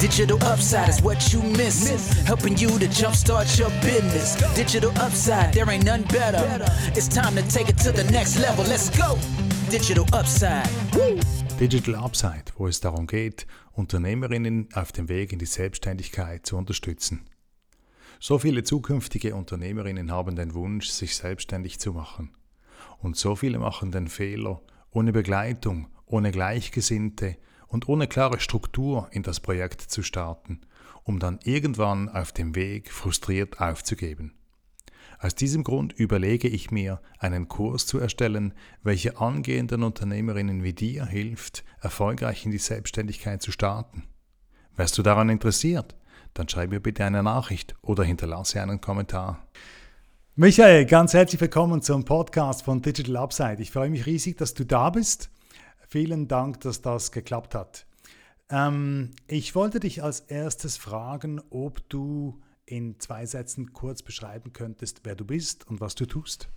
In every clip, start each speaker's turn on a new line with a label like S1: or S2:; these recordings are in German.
S1: Digital upside is what you miss. Helping you to jumpstart your business. Digital upside, there ain't none better. It's time to take it to the next level. Let's go. Digital upside.
S2: Digital Upside, wo es darum geht, Unternehmerinnen auf dem Weg in die Selbstständigkeit zu unterstützen. So viele zukünftige Unternehmerinnen haben den Wunsch, sich selbstständig zu machen. Und so viele machen den Fehler, ohne Begleitung, ohne Gleichgesinnte und ohne klare Struktur in das Projekt zu starten, um dann irgendwann auf dem Weg frustriert aufzugeben. Aus diesem Grund überlege ich mir, einen Kurs zu erstellen, welcher angehenden Unternehmerinnen wie dir hilft, erfolgreich in die Selbstständigkeit zu starten. Wärst du daran interessiert? Dann schreib mir bitte eine Nachricht oder hinterlasse einen Kommentar. Michael, ganz herzlich willkommen zum Podcast von Digital Upside. Ich freue mich riesig, dass du da bist. Vielen Dank, dass das geklappt hat. Ähm, ich wollte dich als erstes fragen, ob du in zwei Sätzen kurz beschreiben könntest, wer du bist und was du tust.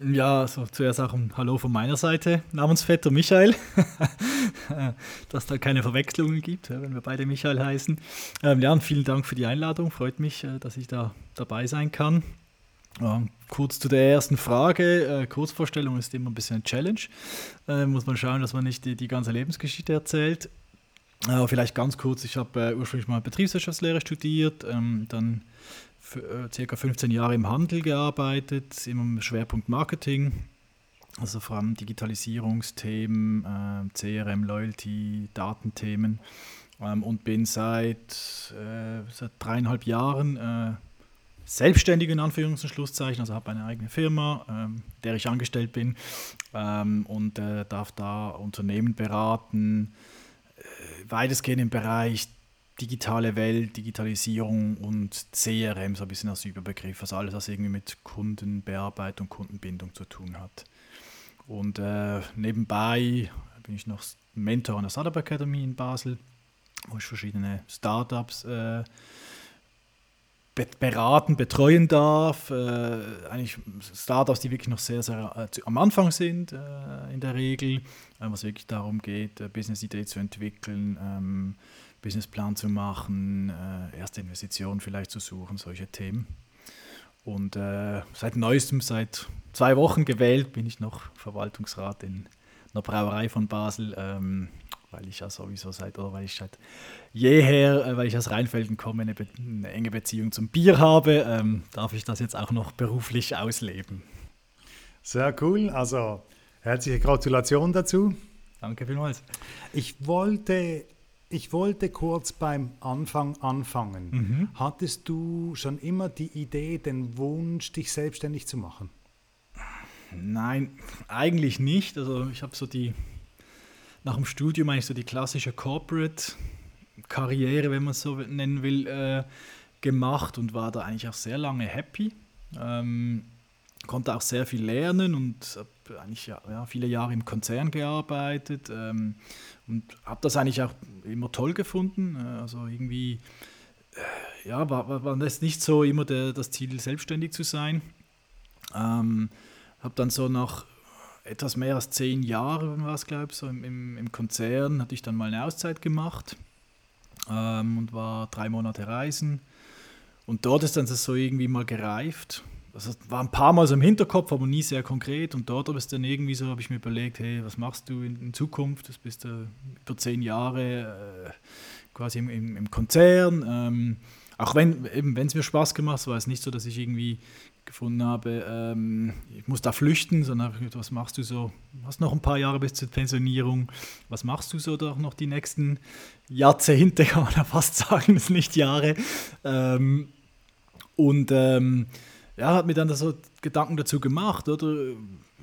S3: Ja, also zuerst auch ein Hallo von meiner Seite, Namensvetter Michael, dass da keine Verwechslungen gibt, wenn wir beide Michael heißen. Ähm, ja, und vielen Dank für die Einladung, freut mich, äh, dass ich da dabei sein kann. Ja, kurz zu der ersten Frage. Äh, Kurzvorstellung ist immer ein bisschen eine Challenge. Äh, muss man schauen, dass man nicht die, die ganze Lebensgeschichte erzählt. Äh, vielleicht ganz kurz, ich habe äh, ursprünglich mal Betriebswirtschaftslehre studiert, ähm, dann äh, circa 15 Jahre im Handel gearbeitet, immer im Schwerpunkt Marketing, also vor allem Digitalisierungsthemen, äh, CRM, Loyalty, Datenthemen ähm, und bin seit, seit dreieinhalb Jahren selbstständig in Anführungs- und Schlusszeichen, also habe eine eigene Firma, ähm, der ich angestellt bin ähm, und äh, darf da Unternehmen beraten, äh, weitestgehend im Bereich digitale Welt, Digitalisierung und CRM, so ein bisschen als Überbegriff, also alles, was irgendwie mit Kundenbearbeitung, Kundenbindung zu tun hat. Und äh, nebenbei bin ich noch Mentor an der Startup Academy in Basel, wo ich verschiedene Startups äh, beraten, betreuen darf. Äh, eigentlich Startups, die wirklich noch sehr, sehr äh, am Anfang sind, äh, in der Regel, äh, was wirklich darum geht, äh, Business-Idee zu entwickeln, ähm, Businessplan zu machen, äh, erste Investitionen vielleicht zu suchen, solche Themen. Und seit neuestem, seit zwei Wochen gewählt, bin ich noch Verwaltungsrat in einer Brauerei von Basel. Ähm, weil ich ja sowieso seit, oder weil ich seit jeher, äh, weil ich aus Rheinfelden komme, eine, eine enge Beziehung zum Bier habe, ähm, darf ich das jetzt auch noch beruflich ausleben.
S2: Sehr cool, also herzliche Gratulation dazu.
S3: Danke vielmals.
S2: Ich wollte, ich wollte kurz beim Anfang anfangen. Mhm. Hattest du schon immer die Idee, den Wunsch, dich selbstständig zu machen?
S3: Nein, eigentlich nicht. Also ich habe so die nach dem Studium eigentlich so die klassische Corporate-Karriere, wenn man es so nennen will, äh, gemacht und war da eigentlich auch sehr lange happy. Ähm, konnte auch sehr viel lernen und habe eigentlich ja, ja, viele Jahre im Konzern gearbeitet ähm, und habe das eigentlich auch immer toll gefunden. Äh, also irgendwie, äh, ja, war, war, war das nicht so immer der, das Ziel, selbstständig zu sein. Ähm, habe dann so nach etwas mehr als zehn Jahre war es, glaube ich, so im, im, im, Konzern, hatte ich dann mal eine Auszeit gemacht ähm, und war drei Monate reisen. Und dort ist dann das so irgendwie mal gereift. Das also, war ein paar Mal so im Hinterkopf, aber nie sehr konkret. Und dort habe ich dann irgendwie so, habe ich mir überlegt, hey, was machst du in, in Zukunft? Das bist du über zehn Jahre äh, quasi im, im, im Konzern. Ähm, auch wenn es mir Spaß gemacht hat, war es nicht so, dass ich irgendwie gefunden habe, ähm, ich muss da flüchten, sondern was machst du so? Hast noch ein paar Jahre bis zur Pensionierung. Was machst du so doch noch die nächsten Jahrzehnte, kann man ja fast sagen, das sind nicht Jahre. Ähm, und ähm, ja, hat mir dann so Gedanken dazu gemacht, oder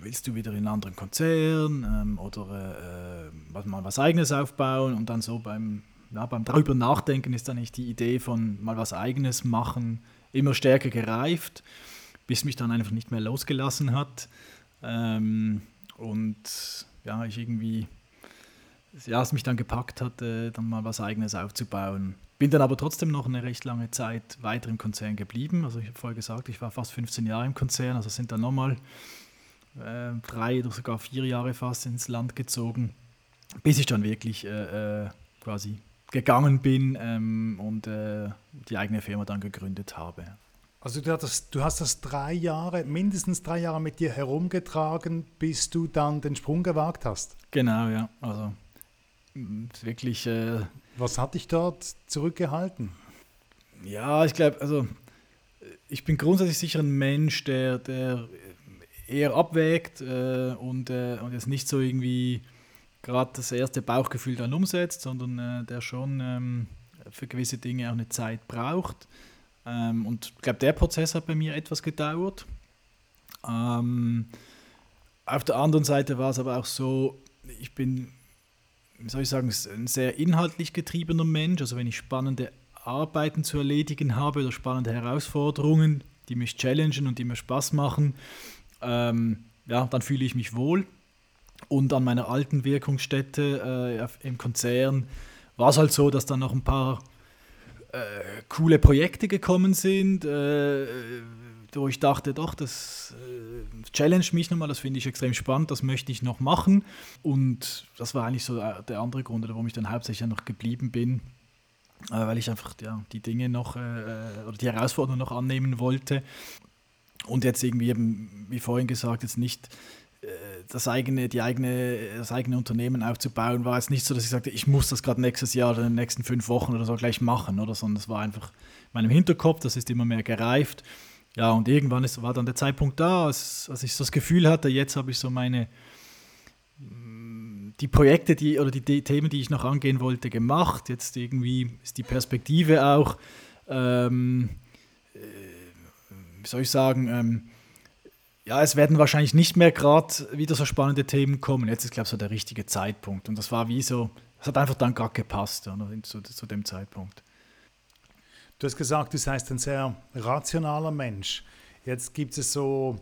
S3: willst du wieder in einen anderen Konzern ähm, oder äh, mal was eigenes aufbauen und dann so beim, ja, beim darüber nachdenken ist dann nicht die Idee von mal was eigenes machen immer stärker gereift bis mich dann einfach nicht mehr losgelassen hat. Ähm, und ja, ich irgendwie, ja, es mich dann gepackt hat, äh, dann mal was Eigenes aufzubauen. Bin dann aber trotzdem noch eine recht lange Zeit weiter im Konzern geblieben. Also ich habe vorher gesagt, ich war fast 15 Jahre im Konzern, also sind dann nochmal äh, drei oder sogar vier Jahre fast ins Land gezogen, bis ich dann wirklich äh, äh quasi gegangen bin ähm, und äh, die eigene Firma dann gegründet habe.
S2: Also du hast, das, du hast das drei Jahre, mindestens drei Jahre mit dir herumgetragen, bis du dann den Sprung gewagt hast.
S3: Genau, ja. Also wirklich. Äh,
S2: Was hat dich dort zurückgehalten?
S3: Ja, ich glaube, also ich bin grundsätzlich sicher ein Mensch, der, der eher abwägt äh, und, äh, und jetzt nicht so irgendwie gerade das erste Bauchgefühl dann umsetzt, sondern äh, der schon ähm, für gewisse Dinge auch eine Zeit braucht. Ähm, und ich glaube, der Prozess hat bei mir etwas gedauert. Ähm, auf der anderen Seite war es aber auch so, ich bin, wie soll ich sagen, ein sehr inhaltlich getriebener Mensch. Also wenn ich spannende Arbeiten zu erledigen habe oder spannende Herausforderungen, die mich challengen und die mir Spaß machen, ähm, ja, dann fühle ich mich wohl. Und an meiner alten Wirkungsstätte äh, im Konzern war es halt so, dass dann noch ein paar äh, coole Projekte gekommen sind, äh, wo ich dachte, doch, das äh, challenge mich nochmal, das finde ich extrem spannend, das möchte ich noch machen. Und das war eigentlich so der andere Grund, warum ich dann hauptsächlich noch geblieben bin, äh, weil ich einfach ja, die Dinge noch äh, oder die Herausforderungen noch annehmen wollte. Und jetzt irgendwie eben, wie vorhin gesagt, jetzt nicht das eigene, die eigene, das eigene Unternehmen aufzubauen, war jetzt nicht so, dass ich sagte, ich muss das gerade nächstes Jahr oder in den nächsten fünf Wochen oder so gleich machen, oder sondern es war einfach in meinem Hinterkopf, das ist immer mehr gereift. Ja, und irgendwann ist, war dann der Zeitpunkt da, als, als ich so das Gefühl hatte, jetzt habe ich so meine, die Projekte, die oder die, die, Themen, die ich noch angehen wollte, gemacht. Jetzt irgendwie ist die Perspektive auch, ähm, äh, wie soll ich sagen, ähm, ja, es werden wahrscheinlich nicht mehr gerade wieder so spannende Themen kommen. Jetzt ist, glaube ich, so der richtige Zeitpunkt. Und das war wie so, es hat einfach dann gerade gepasst oder, zu, zu dem Zeitpunkt.
S2: Du hast gesagt, du seist ein sehr rationaler Mensch. Jetzt gibt es so,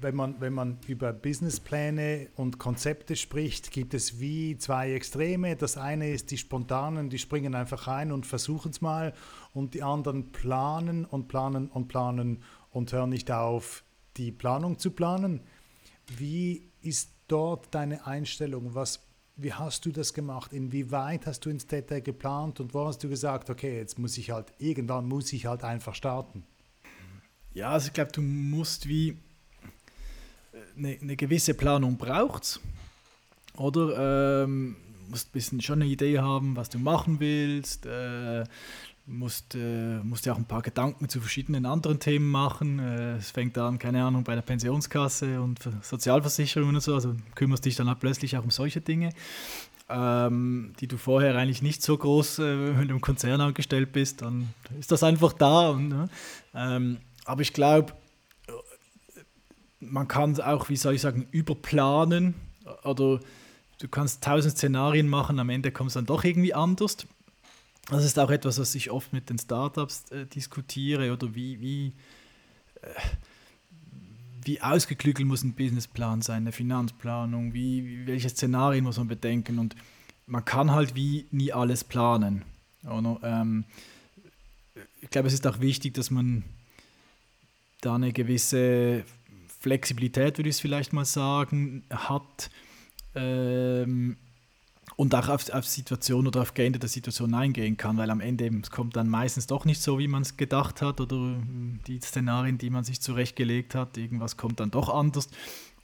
S2: wenn man, wenn man über Businesspläne und Konzepte spricht, gibt es wie zwei Extreme. Das eine ist die Spontanen, die springen einfach rein und versuchen es mal. Und die anderen planen und planen und planen und hören nicht auf, die Planung zu planen. Wie ist dort deine Einstellung? Was, wie hast du das gemacht? Inwieweit hast du ins Detail geplant und wo hast du gesagt, okay, jetzt muss ich halt, irgendwann muss ich halt einfach starten?
S3: Ja, also ich glaube, du musst wie eine, äh, eine gewisse Planung braucht oder ähm, musst ein bisschen schon eine Idee haben, was du machen willst. Äh, musst, äh, musst ja auch ein paar Gedanken zu verschiedenen anderen Themen machen. Äh, es fängt an, keine Ahnung, bei der Pensionskasse und Sozialversicherungen und so. Also kümmerst dich dann halt plötzlich auch um solche Dinge, ähm, die du vorher eigentlich nicht so groß, äh, wenn du Konzern angestellt bist, dann ist das einfach da. Ne? ähm, aber ich glaube, man kann auch, wie soll ich sagen, überplanen oder du kannst tausend Szenarien machen, am Ende kommt es dann doch irgendwie anders. Das ist auch etwas, was ich oft mit den Startups äh, diskutiere oder wie, wie, äh, wie ausgeklügelt muss ein Businessplan sein, eine Finanzplanung, wie, welche Szenarien muss man bedenken und man kann halt wie nie alles planen. Ähm, ich glaube, es ist auch wichtig, dass man da eine gewisse Flexibilität, würde ich es vielleicht mal sagen, hat. Ähm, und auch auf, auf Situationen oder auf geänderte Situationen eingehen kann, weil am Ende es kommt dann meistens doch nicht so, wie man es gedacht hat oder hm, die Szenarien, die man sich zurechtgelegt hat, irgendwas kommt dann doch anders.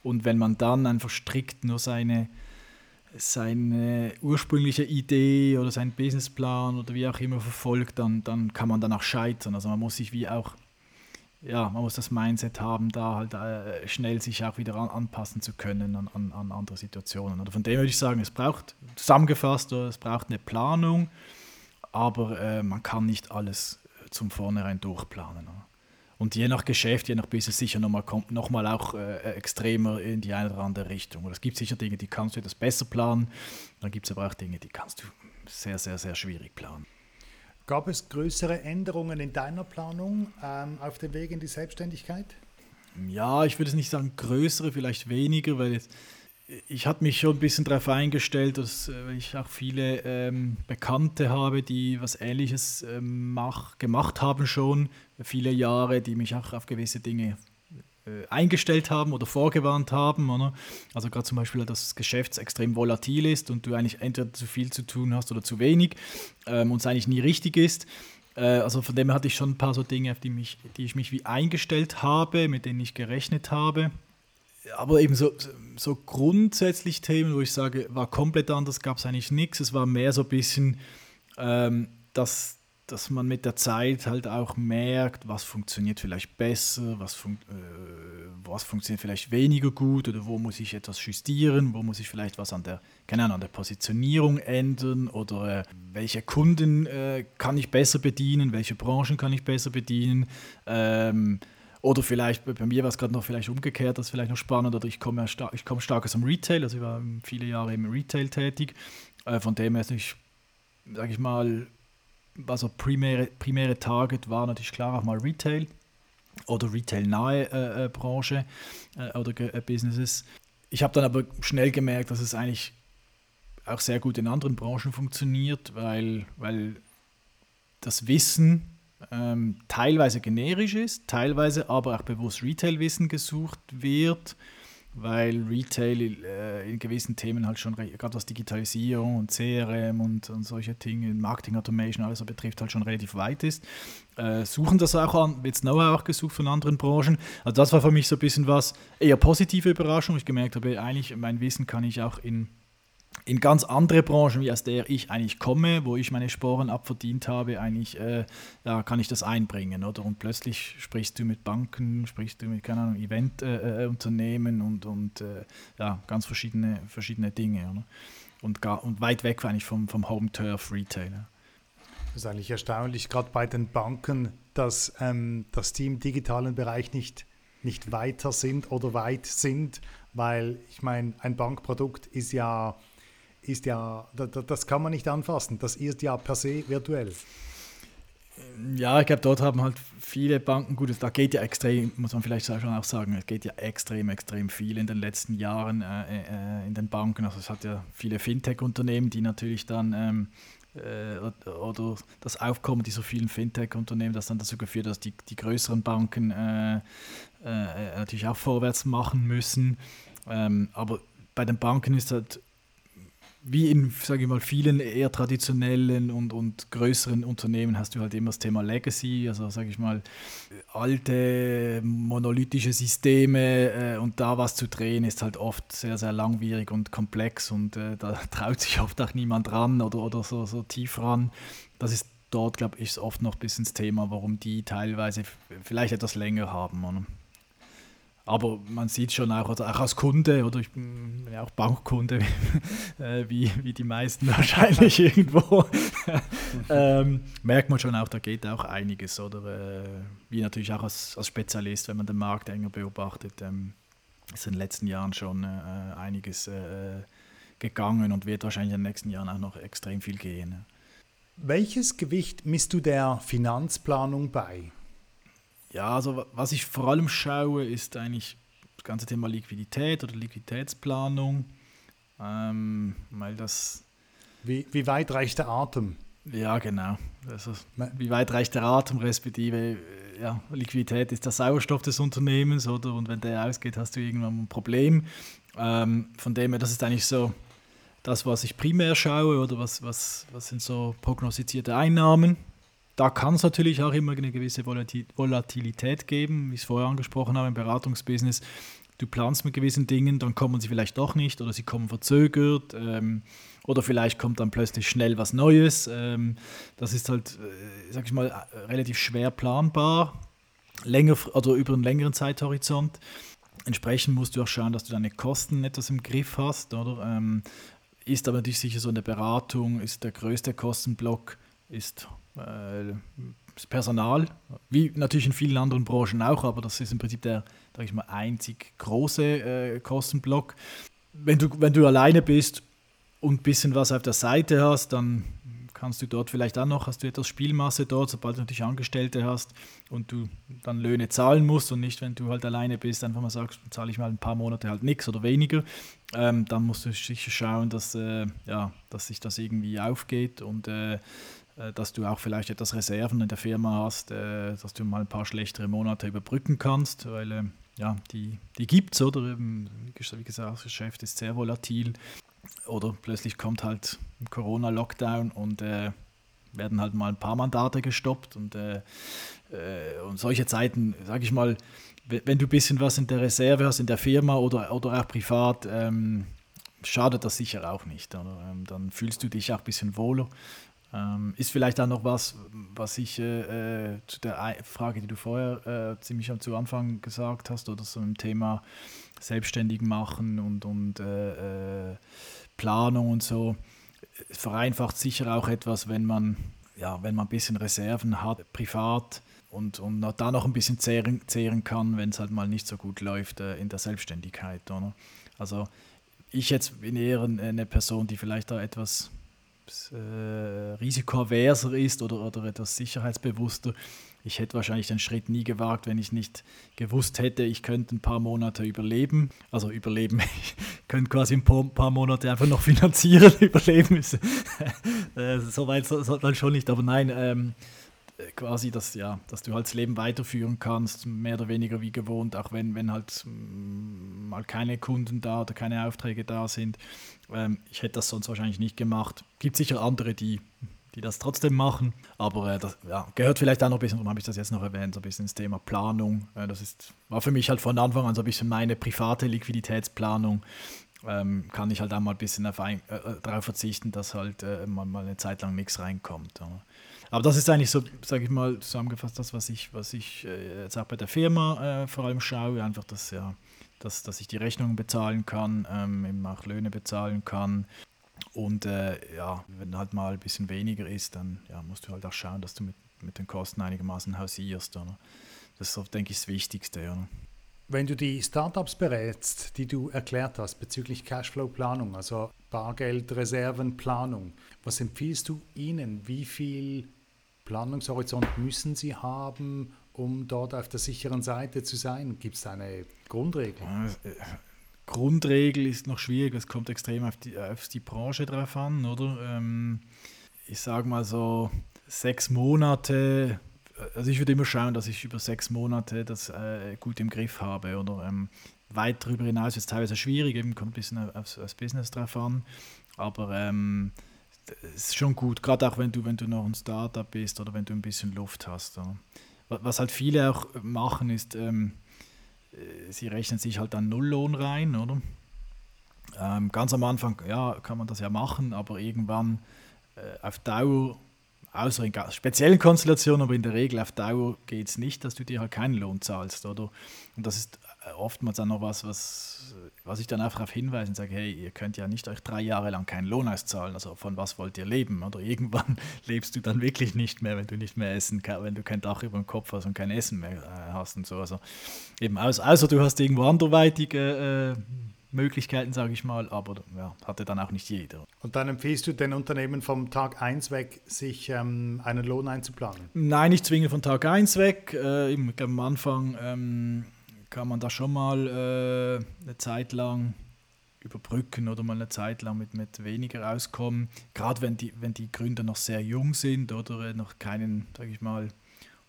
S3: Und wenn man dann einfach strikt nur seine, seine ursprüngliche Idee oder seinen Businessplan oder wie auch immer verfolgt, dann, dann kann man dann auch scheitern. Also man muss sich wie auch ja, man muss das Mindset haben, da halt äh, schnell sich auch wieder an, anpassen zu können an, an, an, andere Situationen. Oder von dem würde ich sagen, es braucht zusammengefasst, es braucht eine Planung, aber äh, man kann nicht alles äh, zum Vornherein durchplanen. Oder? Und je nach Geschäft, je nach Business sicher nochmal noch mal auch äh, extremer in die eine oder andere Richtung. Oder es gibt sicher Dinge, die kannst du etwas besser planen, dann gibt es aber auch Dinge, die kannst du sehr, sehr, sehr schwierig planen.
S2: Gab es größere Änderungen in deiner Planung ähm, auf dem Weg in die Selbstständigkeit?
S3: Ja, ich würde es nicht sagen größere, vielleicht weniger, weil jetzt, ich habe mich schon ein bisschen darauf eingestellt, dass äh, ich auch viele ähm, Bekannte habe, die was Ähnliches ähm, mach, gemacht haben schon, viele Jahre, die mich auch auf gewisse Dinge äh, eingestellt haben oder vorgewarnt haben. Oder? Also gerade zum Beispiel, dass das Geschäft extrem volatil ist und du eigentlich entweder zu viel zu tun hast oder zu wenig ähm, und es eigentlich nie richtig ist. Äh, also von dem her hatte ich schon ein paar so Dinge, auf die, mich, die ich mich wie eingestellt habe, mit denen ich gerechnet habe. Aber eben so, so grundsätzlich Themen, wo ich sage, war komplett anders, gab es eigentlich nichts. Es war mehr so ein bisschen, ähm, dass dass man mit der Zeit halt auch merkt, was funktioniert vielleicht besser, was, fun äh, was funktioniert vielleicht weniger gut oder wo muss ich etwas justieren, wo muss ich vielleicht was an der, keine Ahnung, an der Positionierung ändern oder äh, welche Kunden äh, kann ich besser bedienen, welche Branchen kann ich besser bedienen. Ähm, oder vielleicht, bei mir war es gerade noch vielleicht umgekehrt, das ist vielleicht noch spannend, oder ich komme star ich stark aus dem Retail, also ich war viele Jahre im Retail tätig, äh, von dem her ist ich, sage ich mal, also primäre, primäre Target war natürlich klar auch mal Retail oder Retail-nahe äh, äh, Branche äh, oder äh, Businesses. Ich habe dann aber schnell gemerkt, dass es eigentlich auch sehr gut in anderen Branchen funktioniert, weil, weil das Wissen ähm, teilweise generisch ist, teilweise aber auch bewusst Retail-Wissen gesucht wird weil Retail äh, in gewissen Themen halt schon, gerade was Digitalisierung und CRM und, und solche Dinge, Marketing Automation, alles so betrifft, halt schon relativ weit ist. Äh, suchen das auch an, wird Know-how auch gesucht von anderen Branchen. Also das war für mich so ein bisschen was, eher positive Überraschung. Ich gemerkt habe, eigentlich mein Wissen kann ich auch in in ganz andere Branchen, wie aus der ich eigentlich komme, wo ich meine Sporen abverdient habe, eigentlich äh, ja, kann ich das einbringen, oder? Und plötzlich sprichst du mit Banken, sprichst du mit, Eventunternehmen äh, äh und, und äh, ja, ganz verschiedene, verschiedene Dinge, oder? Und, gar, und weit weg eigentlich vom, vom Home-Turf-Retail.
S2: Das ist eigentlich erstaunlich, gerade bei den Banken, dass ähm, das Team im digitalen Bereich nicht, nicht weiter sind oder weit sind, weil ich meine, ein Bankprodukt ist ja ist ja, das kann man nicht anfassen. Das ist ja per se virtuell.
S3: Ja, ich glaube, dort haben halt viele Banken, gut, da geht ja extrem, muss man vielleicht schon auch sagen, es geht ja extrem, extrem viel in den letzten Jahren äh, äh, in den Banken. Also es hat ja viele Fintech-Unternehmen, die natürlich dann ähm, äh, oder das Aufkommen dieser vielen Fintech-Unternehmen, das dann dazu geführt, dass die, die größeren Banken äh, äh, natürlich auch vorwärts machen müssen. Ähm, aber bei den Banken ist halt wie in, sage ich mal, vielen eher traditionellen und, und größeren Unternehmen hast du halt immer das Thema Legacy, also sage ich mal, alte monolithische Systeme äh, und da was zu drehen ist halt oft sehr, sehr langwierig und komplex und äh, da traut sich oft auch niemand ran oder, oder so, so tief ran. Das ist dort, glaube ich, oft noch ein bisschen das Thema, warum die teilweise vielleicht etwas länger haben. Oder? Aber man sieht schon auch, also auch als Kunde, oder ich bin ja auch Bankkunde, äh, wie, wie die meisten wahrscheinlich irgendwo, ähm, merkt man schon auch, da geht auch einiges. Oder äh, wie natürlich auch als, als Spezialist, wenn man den Markt enger beobachtet, ähm, ist in den letzten Jahren schon äh, einiges äh, gegangen und wird wahrscheinlich in den nächsten Jahren auch noch extrem viel gehen.
S2: Welches Gewicht misst du der Finanzplanung bei?
S3: Ja, also was ich vor allem schaue, ist eigentlich das ganze Thema Liquidität oder Liquiditätsplanung, ähm, weil das...
S2: Wie, wie weit reicht der Atem?
S3: Ja, genau. Also, wie weit reicht der Atem, respektive äh, ja, Liquidität ist der Sauerstoff des Unternehmens, oder? Und wenn der ausgeht, hast du irgendwann ein Problem. Ähm, von dem her, das ist eigentlich so das, was ich primär schaue, oder was, was, was sind so prognostizierte Einnahmen da kann es natürlich auch immer eine gewisse Volatilität geben, wie ich es vorher angesprochen habe im Beratungsbusiness. Du planst mit gewissen Dingen, dann kommen sie vielleicht doch nicht oder sie kommen verzögert ähm, oder vielleicht kommt dann plötzlich schnell was Neues. Ähm, das ist halt, äh, sag ich mal, äh, relativ schwer planbar, länger oder über einen längeren Zeithorizont. Entsprechend musst du auch schauen, dass du deine Kosten etwas im Griff hast, oder? Ähm, ist aber natürlich sicher so eine Beratung, ist der größte Kostenblock, ist das Personal, wie natürlich in vielen anderen Branchen auch, aber das ist im Prinzip der, sag ich mal, einzig große äh, Kostenblock. Wenn du, wenn du alleine bist und ein bisschen was auf der Seite hast, dann kannst du dort vielleicht auch noch, hast du etwas Spielmasse dort, sobald du natürlich Angestellte hast und du dann Löhne zahlen musst und nicht, wenn du halt alleine bist, einfach mal sagst, zahle ich mal ein paar Monate halt nichts oder weniger, ähm, dann musst du sicher schauen, dass, äh, ja, dass sich das irgendwie aufgeht und äh, dass du auch vielleicht etwas Reserven in der Firma hast, äh, dass du mal ein paar schlechtere Monate überbrücken kannst, weil äh, ja, die, die gibt es, oder? Wie gesagt, das Geschäft ist sehr volatil. Oder plötzlich kommt halt ein Corona-Lockdown und äh, werden halt mal ein paar Mandate gestoppt. Und, äh, äh, und solche Zeiten, sage ich mal, wenn du ein bisschen was in der Reserve hast, in der Firma oder, oder auch privat, ähm, schadet das sicher auch nicht. Ähm, dann fühlst du dich auch ein bisschen wohler. Ähm, ist vielleicht auch noch was, was ich äh, äh zu der Frage, die du vorher äh, ziemlich zu Anfang gesagt hast, oder so im Thema selbstständig machen und, und äh, äh Planung und so, vereinfacht sicher auch etwas, wenn man, ja, wenn man ein bisschen Reserven hat, privat und, und da noch ein bisschen zehren, zehren kann, wenn es halt mal nicht so gut läuft äh, in der Selbstständigkeit. Oder? Also ich jetzt bin eher eine Person, die vielleicht da etwas äh, risikoaverser ist oder, oder etwas sicherheitsbewusster. Ich hätte wahrscheinlich den Schritt nie gewagt, wenn ich nicht gewusst hätte, ich könnte ein paar Monate überleben. Also überleben, ich könnte quasi ein paar, Monate einfach noch finanzieren. Überleben ist äh, so weit sollte man schon nicht, aber nein, ähm, quasi, dass, ja, dass du halt das Leben weiterführen kannst, mehr oder weniger wie gewohnt, auch wenn, wenn halt mm, mal keine Kunden da oder keine Aufträge da sind. Ähm, ich hätte das sonst wahrscheinlich nicht gemacht. Gibt sicher andere, die, die das trotzdem machen, aber äh, das ja, gehört vielleicht auch noch ein bisschen, darum habe ich das jetzt noch erwähnt, so ein bisschen ins Thema Planung. Äh, das ist, war für mich halt von Anfang an so ein bisschen meine private Liquiditätsplanung. Ähm, kann ich halt auch mal ein bisschen auf äh, äh darauf verzichten, dass halt äh, mal, mal eine Zeit lang nichts reinkommt. Oder? Aber das ist eigentlich so, sage ich mal, zusammengefasst das, was ich, was ich äh, jetzt auch bei der Firma äh, vor allem schaue. Einfach, dass, ja, dass, dass ich die Rechnungen bezahlen kann, ähm, eben auch Löhne bezahlen kann. Und äh, ja, wenn halt mal ein bisschen weniger ist, dann ja, musst du halt auch schauen, dass du mit, mit den Kosten einigermaßen hausierst. Oder? Das ist, denke ich, das Wichtigste. Ja.
S2: Wenn du die Startups berätst, die du erklärt hast bezüglich Cashflow-Planung, also Bargeldreservenplanung, was empfiehlst du ihnen? Wie viel Planungshorizont müssen sie haben, um dort auf der sicheren Seite zu sein? Gibt es eine Grundregel?
S3: Äh, Grundregel ist noch schwierig, es kommt extrem auf die, auf die Branche drauf an, oder? Ähm, ich sage mal so sechs Monate also ich würde immer schauen, dass ich über sechs Monate das äh, gut im Griff habe. Oder ähm, weit darüber hinaus ist es teilweise schwierig, eben kommt ein bisschen aufs, aufs Business drauf an. Aber ähm, ist schon gut, gerade auch wenn du, wenn du noch ein Startup bist oder wenn du ein bisschen Luft hast. Oder? Was halt viele auch machen, ist, ähm, äh, sie rechnen sich halt dann Nulllohn rein, oder? Ähm, ganz am Anfang, ja, kann man das ja machen, aber irgendwann äh, auf Dauer außer in speziellen Konstellationen, aber in der Regel auf Dauer geht es nicht, dass du dir halt keinen Lohn zahlst, oder? Und das ist äh, oftmals dann noch was, was, was ich dann einfach darauf hinweise und sage, hey, ihr könnt ja nicht euch drei Jahre lang keinen Lohn auszahlen, also von was wollt ihr leben? Oder irgendwann lebst du dann wirklich nicht mehr, wenn du nicht mehr essen kannst, wenn du kein Dach über dem Kopf hast und kein Essen mehr äh, hast und so. Also eben, außer du hast irgendwo anderweitige äh, Möglichkeiten, sage ich mal, aber ja, hatte dann auch nicht jeder.
S2: Und dann empfiehlst du den Unternehmen vom Tag 1 weg, sich ähm, einen Lohn einzuplanen?
S3: Nein, nicht zwingend von Tag 1 weg. Äh, am Anfang ähm, kann man da schon mal äh, eine Zeit lang überbrücken oder mal eine Zeit lang mit, mit weniger auskommen. Gerade wenn die, wenn die Gründer noch sehr jung sind oder noch keinen, sage ich mal,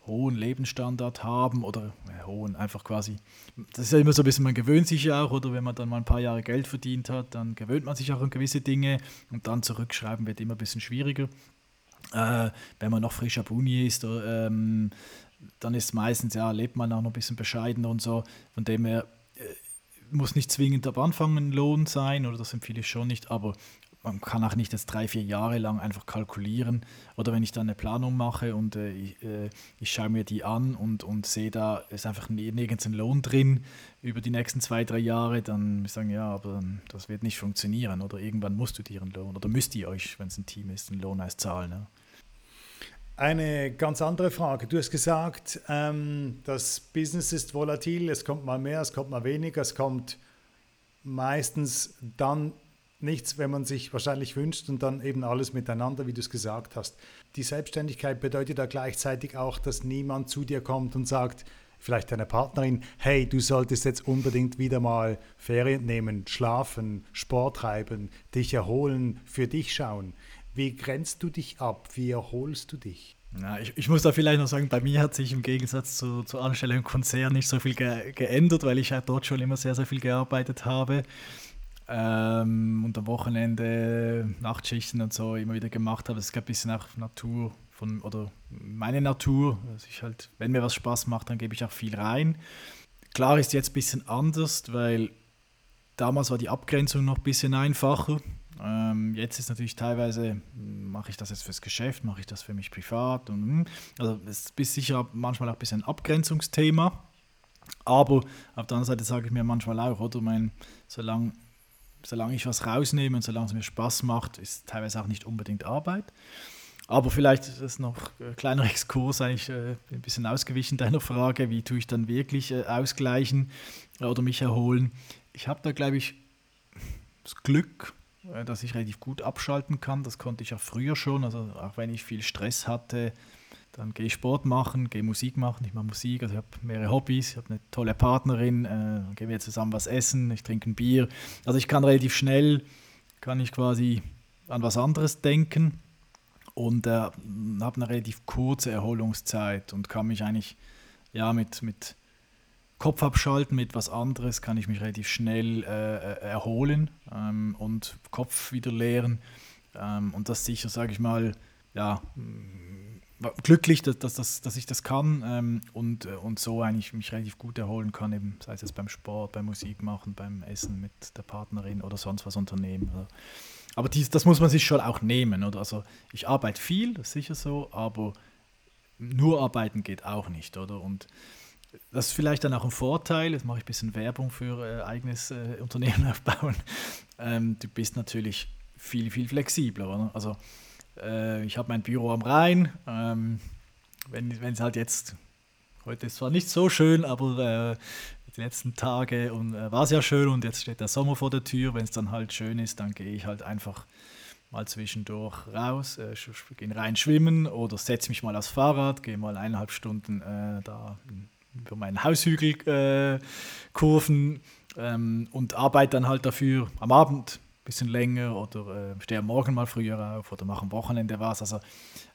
S3: hohen Lebensstandard haben oder äh, hohen, einfach quasi, das ist ja immer so ein bisschen, man gewöhnt sich ja auch, oder wenn man dann mal ein paar Jahre Geld verdient hat, dann gewöhnt man sich auch an gewisse Dinge und dann zurückschreiben wird immer ein bisschen schwieriger. Äh, wenn man noch frisch ab Uni ist, oder, ähm, dann ist meistens, ja, lebt man auch noch ein bisschen bescheidener und so, von dem her äh, muss nicht zwingend am Anfang ein Lohn sein, oder das empfehle ich schon nicht, aber man kann auch nicht jetzt drei, vier Jahre lang einfach kalkulieren. Oder wenn ich dann eine Planung mache und äh, ich, äh, ich, schaue mir die an und, und sehe, da ist einfach nirgends ein Lohn drin über die nächsten zwei, drei Jahre, dann sagen ja, aber das wird nicht funktionieren. Oder irgendwann musst du dir einen Lohn oder müsst ihr euch, wenn es ein Team ist, einen Lohn auszahlen. Ja.
S2: Eine ganz andere Frage. Du hast gesagt, ähm, das Business ist volatil, es kommt mal mehr, es kommt mal weniger, es kommt meistens dann nichts, wenn man sich wahrscheinlich wünscht und dann eben alles miteinander, wie du es gesagt hast. Die Selbstständigkeit bedeutet da gleichzeitig auch, dass niemand zu dir kommt und sagt, vielleicht deine Partnerin, hey, du solltest jetzt unbedingt wieder mal Ferien nehmen, schlafen, Sport treiben, dich erholen, für dich schauen. Wie grenzt du dich ab? Wie erholst du dich?
S3: Ja, ich, ich, muss da vielleicht noch sagen, bei mir hat sich im Gegensatz zu, zur Anstellung im Konzern nicht so viel ge geändert, weil ich ja dort schon immer sehr, sehr viel gearbeitet habe. Ähm, und am Wochenende Nachtschichten und so immer wieder gemacht habe. Es gab ein bisschen auch Natur von, oder meine Natur. Also ich halt, wenn mir was Spaß macht, dann gebe ich auch viel rein. Klar ist jetzt ein bisschen anders, weil damals war die Abgrenzung noch ein bisschen einfacher. Ähm, jetzt ist natürlich teilweise, mache ich das jetzt fürs Geschäft, mache ich das für mich privat. Und, hm, also es ist sicher manchmal auch ein bisschen ein Abgrenzungsthema. Aber auf der anderen Seite sage ich mir manchmal auch, oder mein, solange, solange ich was rausnehme und solange es mir Spaß macht, ist teilweise auch nicht unbedingt Arbeit. Aber vielleicht ist es noch ein kleiner Exkurs, eigentlich äh, ein bisschen ausgewichen deiner Frage, wie tue ich dann wirklich äh, ausgleichen oder mich erholen. Ich habe da, glaube ich, das Glück, äh, dass ich relativ gut abschalten kann. Das konnte ich auch früher schon. Also auch wenn ich viel Stress hatte, dann gehe ich Sport machen, gehe Musik machen. Ich mache Musik, also ich habe mehrere Hobbys, ich habe eine tolle Partnerin, äh, gehen wir zusammen was essen, ich trinke ein Bier. Also ich kann relativ schnell, kann ich quasi an was anderes denken und äh, habe eine relativ kurze Erholungszeit und kann mich eigentlich ja mit, mit Kopf abschalten mit was anderes, kann ich mich relativ schnell äh, äh, erholen ähm, und Kopf wieder leeren. Ähm, und das sicher, sage ich mal, ja, glücklich, dass, dass, dass, dass ich das kann ähm, und, äh, und so eigentlich mich relativ gut erholen kann, eben, sei es jetzt beim Sport, beim Musik machen, beim Essen mit der Partnerin oder sonst was unternehmen. Oder. Aber dies, das muss man sich schon auch nehmen. Oder? Also ich arbeite viel, das ist sicher so, aber nur arbeiten geht auch nicht. Oder? Und das ist vielleicht dann auch ein Vorteil, jetzt mache ich ein bisschen Werbung für äh, eigenes äh, Unternehmen aufbauen. Ähm, du bist natürlich viel, viel flexibler. Oder? Also äh, ich habe mein Büro am Rhein. Ähm, wenn es halt jetzt, heute ist zwar nicht so schön, aber äh, die letzten Tage äh, war es ja schön und jetzt steht der Sommer vor der Tür. Wenn es dann halt schön ist, dann gehe ich halt einfach mal zwischendurch raus, äh, gehe rein schwimmen oder setze mich mal aufs Fahrrad, gehe mal eineinhalb Stunden äh, da über meinen Haushügel äh, kurven ähm, und arbeite dann halt dafür am Abend bisschen länger oder äh, stehe am Morgen mal früher auf oder mache am Wochenende was. Also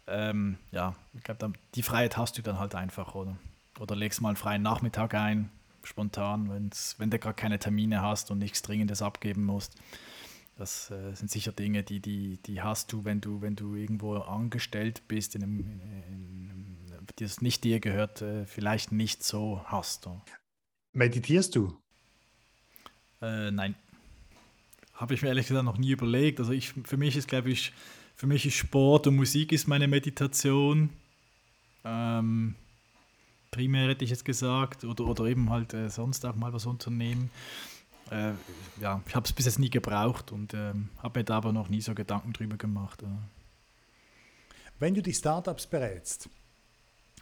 S3: ähm, ja, ich glaube, die Freiheit hast du dann halt einfach, oder? Oder legst mal einen freien Nachmittag ein, spontan, wenn's, wenn du gerade keine Termine hast und nichts Dringendes abgeben musst. Das äh, sind sicher Dinge, die, die, die hast du, wenn du, wenn du irgendwo angestellt bist in einem, in, das nicht dir gehört, äh, vielleicht nicht so hast.
S2: Meditierst du?
S3: Äh, nein. Habe ich mir ehrlich gesagt noch nie überlegt. Also ich, für mich ist, glaube ich, für mich ist Sport und Musik ist meine Meditation. Ähm, primär hätte ich jetzt gesagt. Oder, oder eben halt äh, sonst auch mal was unternehmen. Äh, ja, ich habe es bis jetzt nie gebraucht und ähm, habe mir da aber noch nie so Gedanken drüber gemacht.
S2: Wenn du die Startups berätst,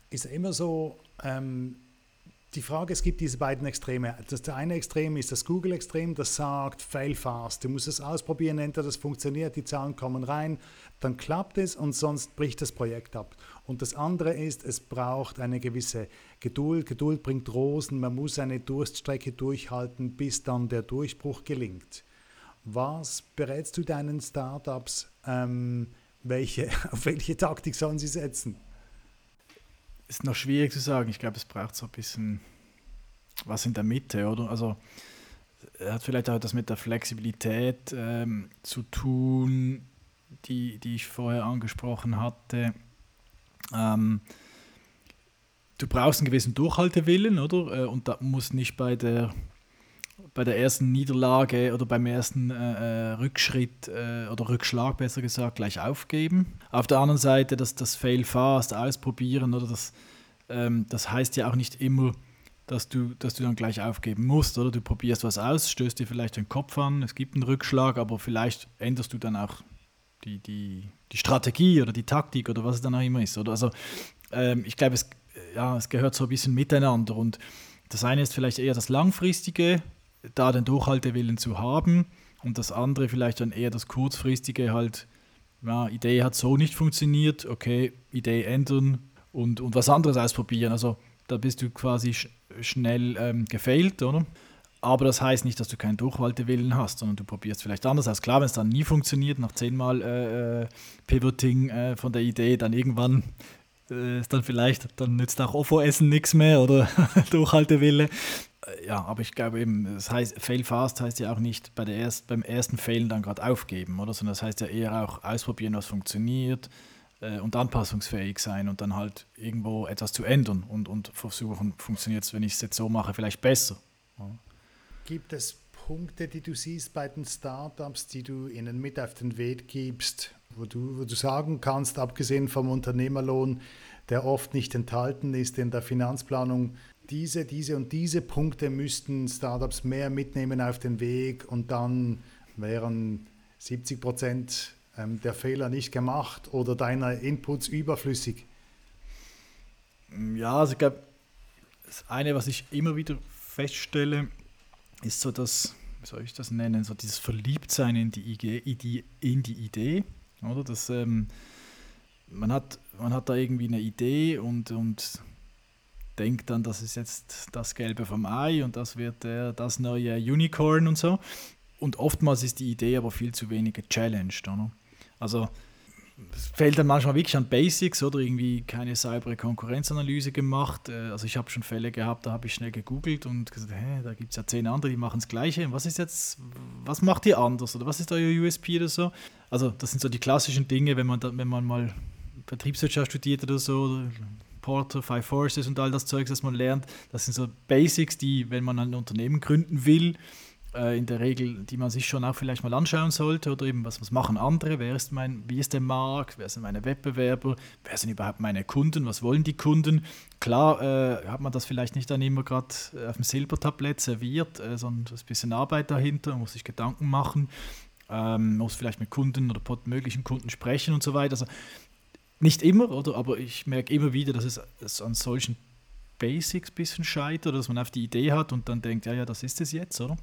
S2: ist immer so, ähm, die Frage, es gibt diese beiden Extreme. Das eine Extrem ist das Google-Extrem, das sagt, fail fast. Du musst es ausprobieren, entweder das funktioniert, die Zahlen kommen rein, dann klappt es und sonst bricht das Projekt ab. Und das andere ist, es braucht eine gewisse Geduld. Geduld bringt Rosen, man muss eine Durststrecke durchhalten, bis dann der Durchbruch gelingt. Was berätst du deinen Startups? Ähm, welche, auf welche Taktik sollen sie setzen?
S3: Ist noch schwierig zu sagen. Ich glaube, es braucht so ein bisschen was in der Mitte, oder? Also hat vielleicht auch etwas mit der Flexibilität ähm, zu tun, die, die ich vorher angesprochen hatte. Ähm, du brauchst einen gewissen Durchhaltewillen, oder? Äh, und da muss nicht bei der bei der ersten Niederlage oder beim ersten äh, äh, Rückschritt äh, oder Rückschlag besser gesagt gleich aufgeben. Auf der anderen Seite das, das Fail fast ausprobieren oder das, ähm, das heißt ja auch nicht immer, dass du, dass du dann gleich aufgeben musst oder du probierst was aus, stößt dir vielleicht den Kopf an, es gibt einen Rückschlag, aber vielleicht änderst du dann auch die, die, die Strategie oder die Taktik oder was es dann auch immer ist. Oder? Also ähm, ich glaube, es, ja, es gehört so ein bisschen miteinander und das eine ist vielleicht eher das Langfristige, da den Durchhaltewillen zu haben und das andere vielleicht dann eher das kurzfristige halt, ja, Idee hat so nicht funktioniert, okay, Idee ändern und, und was anderes ausprobieren. Also da bist du quasi sch schnell ähm, gefailt, oder? Aber das heißt nicht, dass du keinen Durchhaltewillen hast, sondern du probierst vielleicht anders aus. Klar, wenn es dann nie funktioniert, nach zehnmal äh, äh, Pivoting äh, von der Idee, dann irgendwann ist dann vielleicht, dann nützt auch OFO-Essen nichts mehr oder Durchhaltewille. Äh, ja, aber ich glaube eben, das heißt, fail fast heißt ja auch nicht bei der erst, beim ersten Failen dann gerade aufgeben, oder? Sondern das heißt ja eher auch ausprobieren, was funktioniert äh, und anpassungsfähig sein und dann halt irgendwo etwas zu ändern und, und versuchen, funktioniert es, wenn ich es jetzt so mache, vielleicht besser.
S2: Gibt es Punkte, die du siehst bei den Startups, die du ihnen mit auf den Weg gibst, wo du, wo du sagen kannst, abgesehen vom Unternehmerlohn, der oft nicht enthalten ist in der Finanzplanung, diese, diese und diese Punkte müssten Startups mehr mitnehmen auf den Weg und dann wären 70 Prozent ähm, der Fehler nicht gemacht oder deiner Inputs überflüssig?
S3: Ja, also ich glaube, das eine, was ich immer wieder feststelle, ist so das, wie soll ich das nennen, so dieses Verliebtsein in die, Idee, in die Idee. Oder? Das, ähm, man, hat, man hat da irgendwie eine Idee und, und denkt dann, das ist jetzt das Gelbe vom Ei und das wird der, das neue Unicorn und so. Und oftmals ist die Idee aber viel zu wenig gechallenged. Oder? Also es fehlt dann manchmal wirklich an Basics oder irgendwie keine saubere Konkurrenzanalyse gemacht. Äh, also ich habe schon Fälle gehabt, da habe ich schnell gegoogelt und gesagt, hä, da gibt es ja zehn andere, die machen das Gleiche. Was ist jetzt, was macht ihr anders oder was ist euer USP oder so? Also das sind so die klassischen Dinge, wenn man, da, wenn man mal Betriebswirtschaft studiert oder so, oder Porter, Five Forces und all das Zeugs, das man lernt, das sind so Basics, die, wenn man ein Unternehmen gründen will, äh, in der Regel, die man sich schon auch vielleicht mal anschauen sollte oder eben, was, was machen andere, wer ist mein, wie ist der Markt, wer sind meine Wettbewerber, wer sind überhaupt meine Kunden, was wollen die Kunden. Klar äh, hat man das vielleicht nicht dann immer gerade äh, auf dem Silbertablett serviert, äh, sondern ein bisschen Arbeit dahinter, muss sich Gedanken machen, ähm, muss vielleicht mit Kunden oder möglichen Kunden sprechen und so weiter. Also nicht immer, oder? aber ich merke immer wieder, dass es, es an solchen Basics ein bisschen scheitert, dass man auf die Idee hat und dann denkt, ja, ja, das ist es jetzt, oder?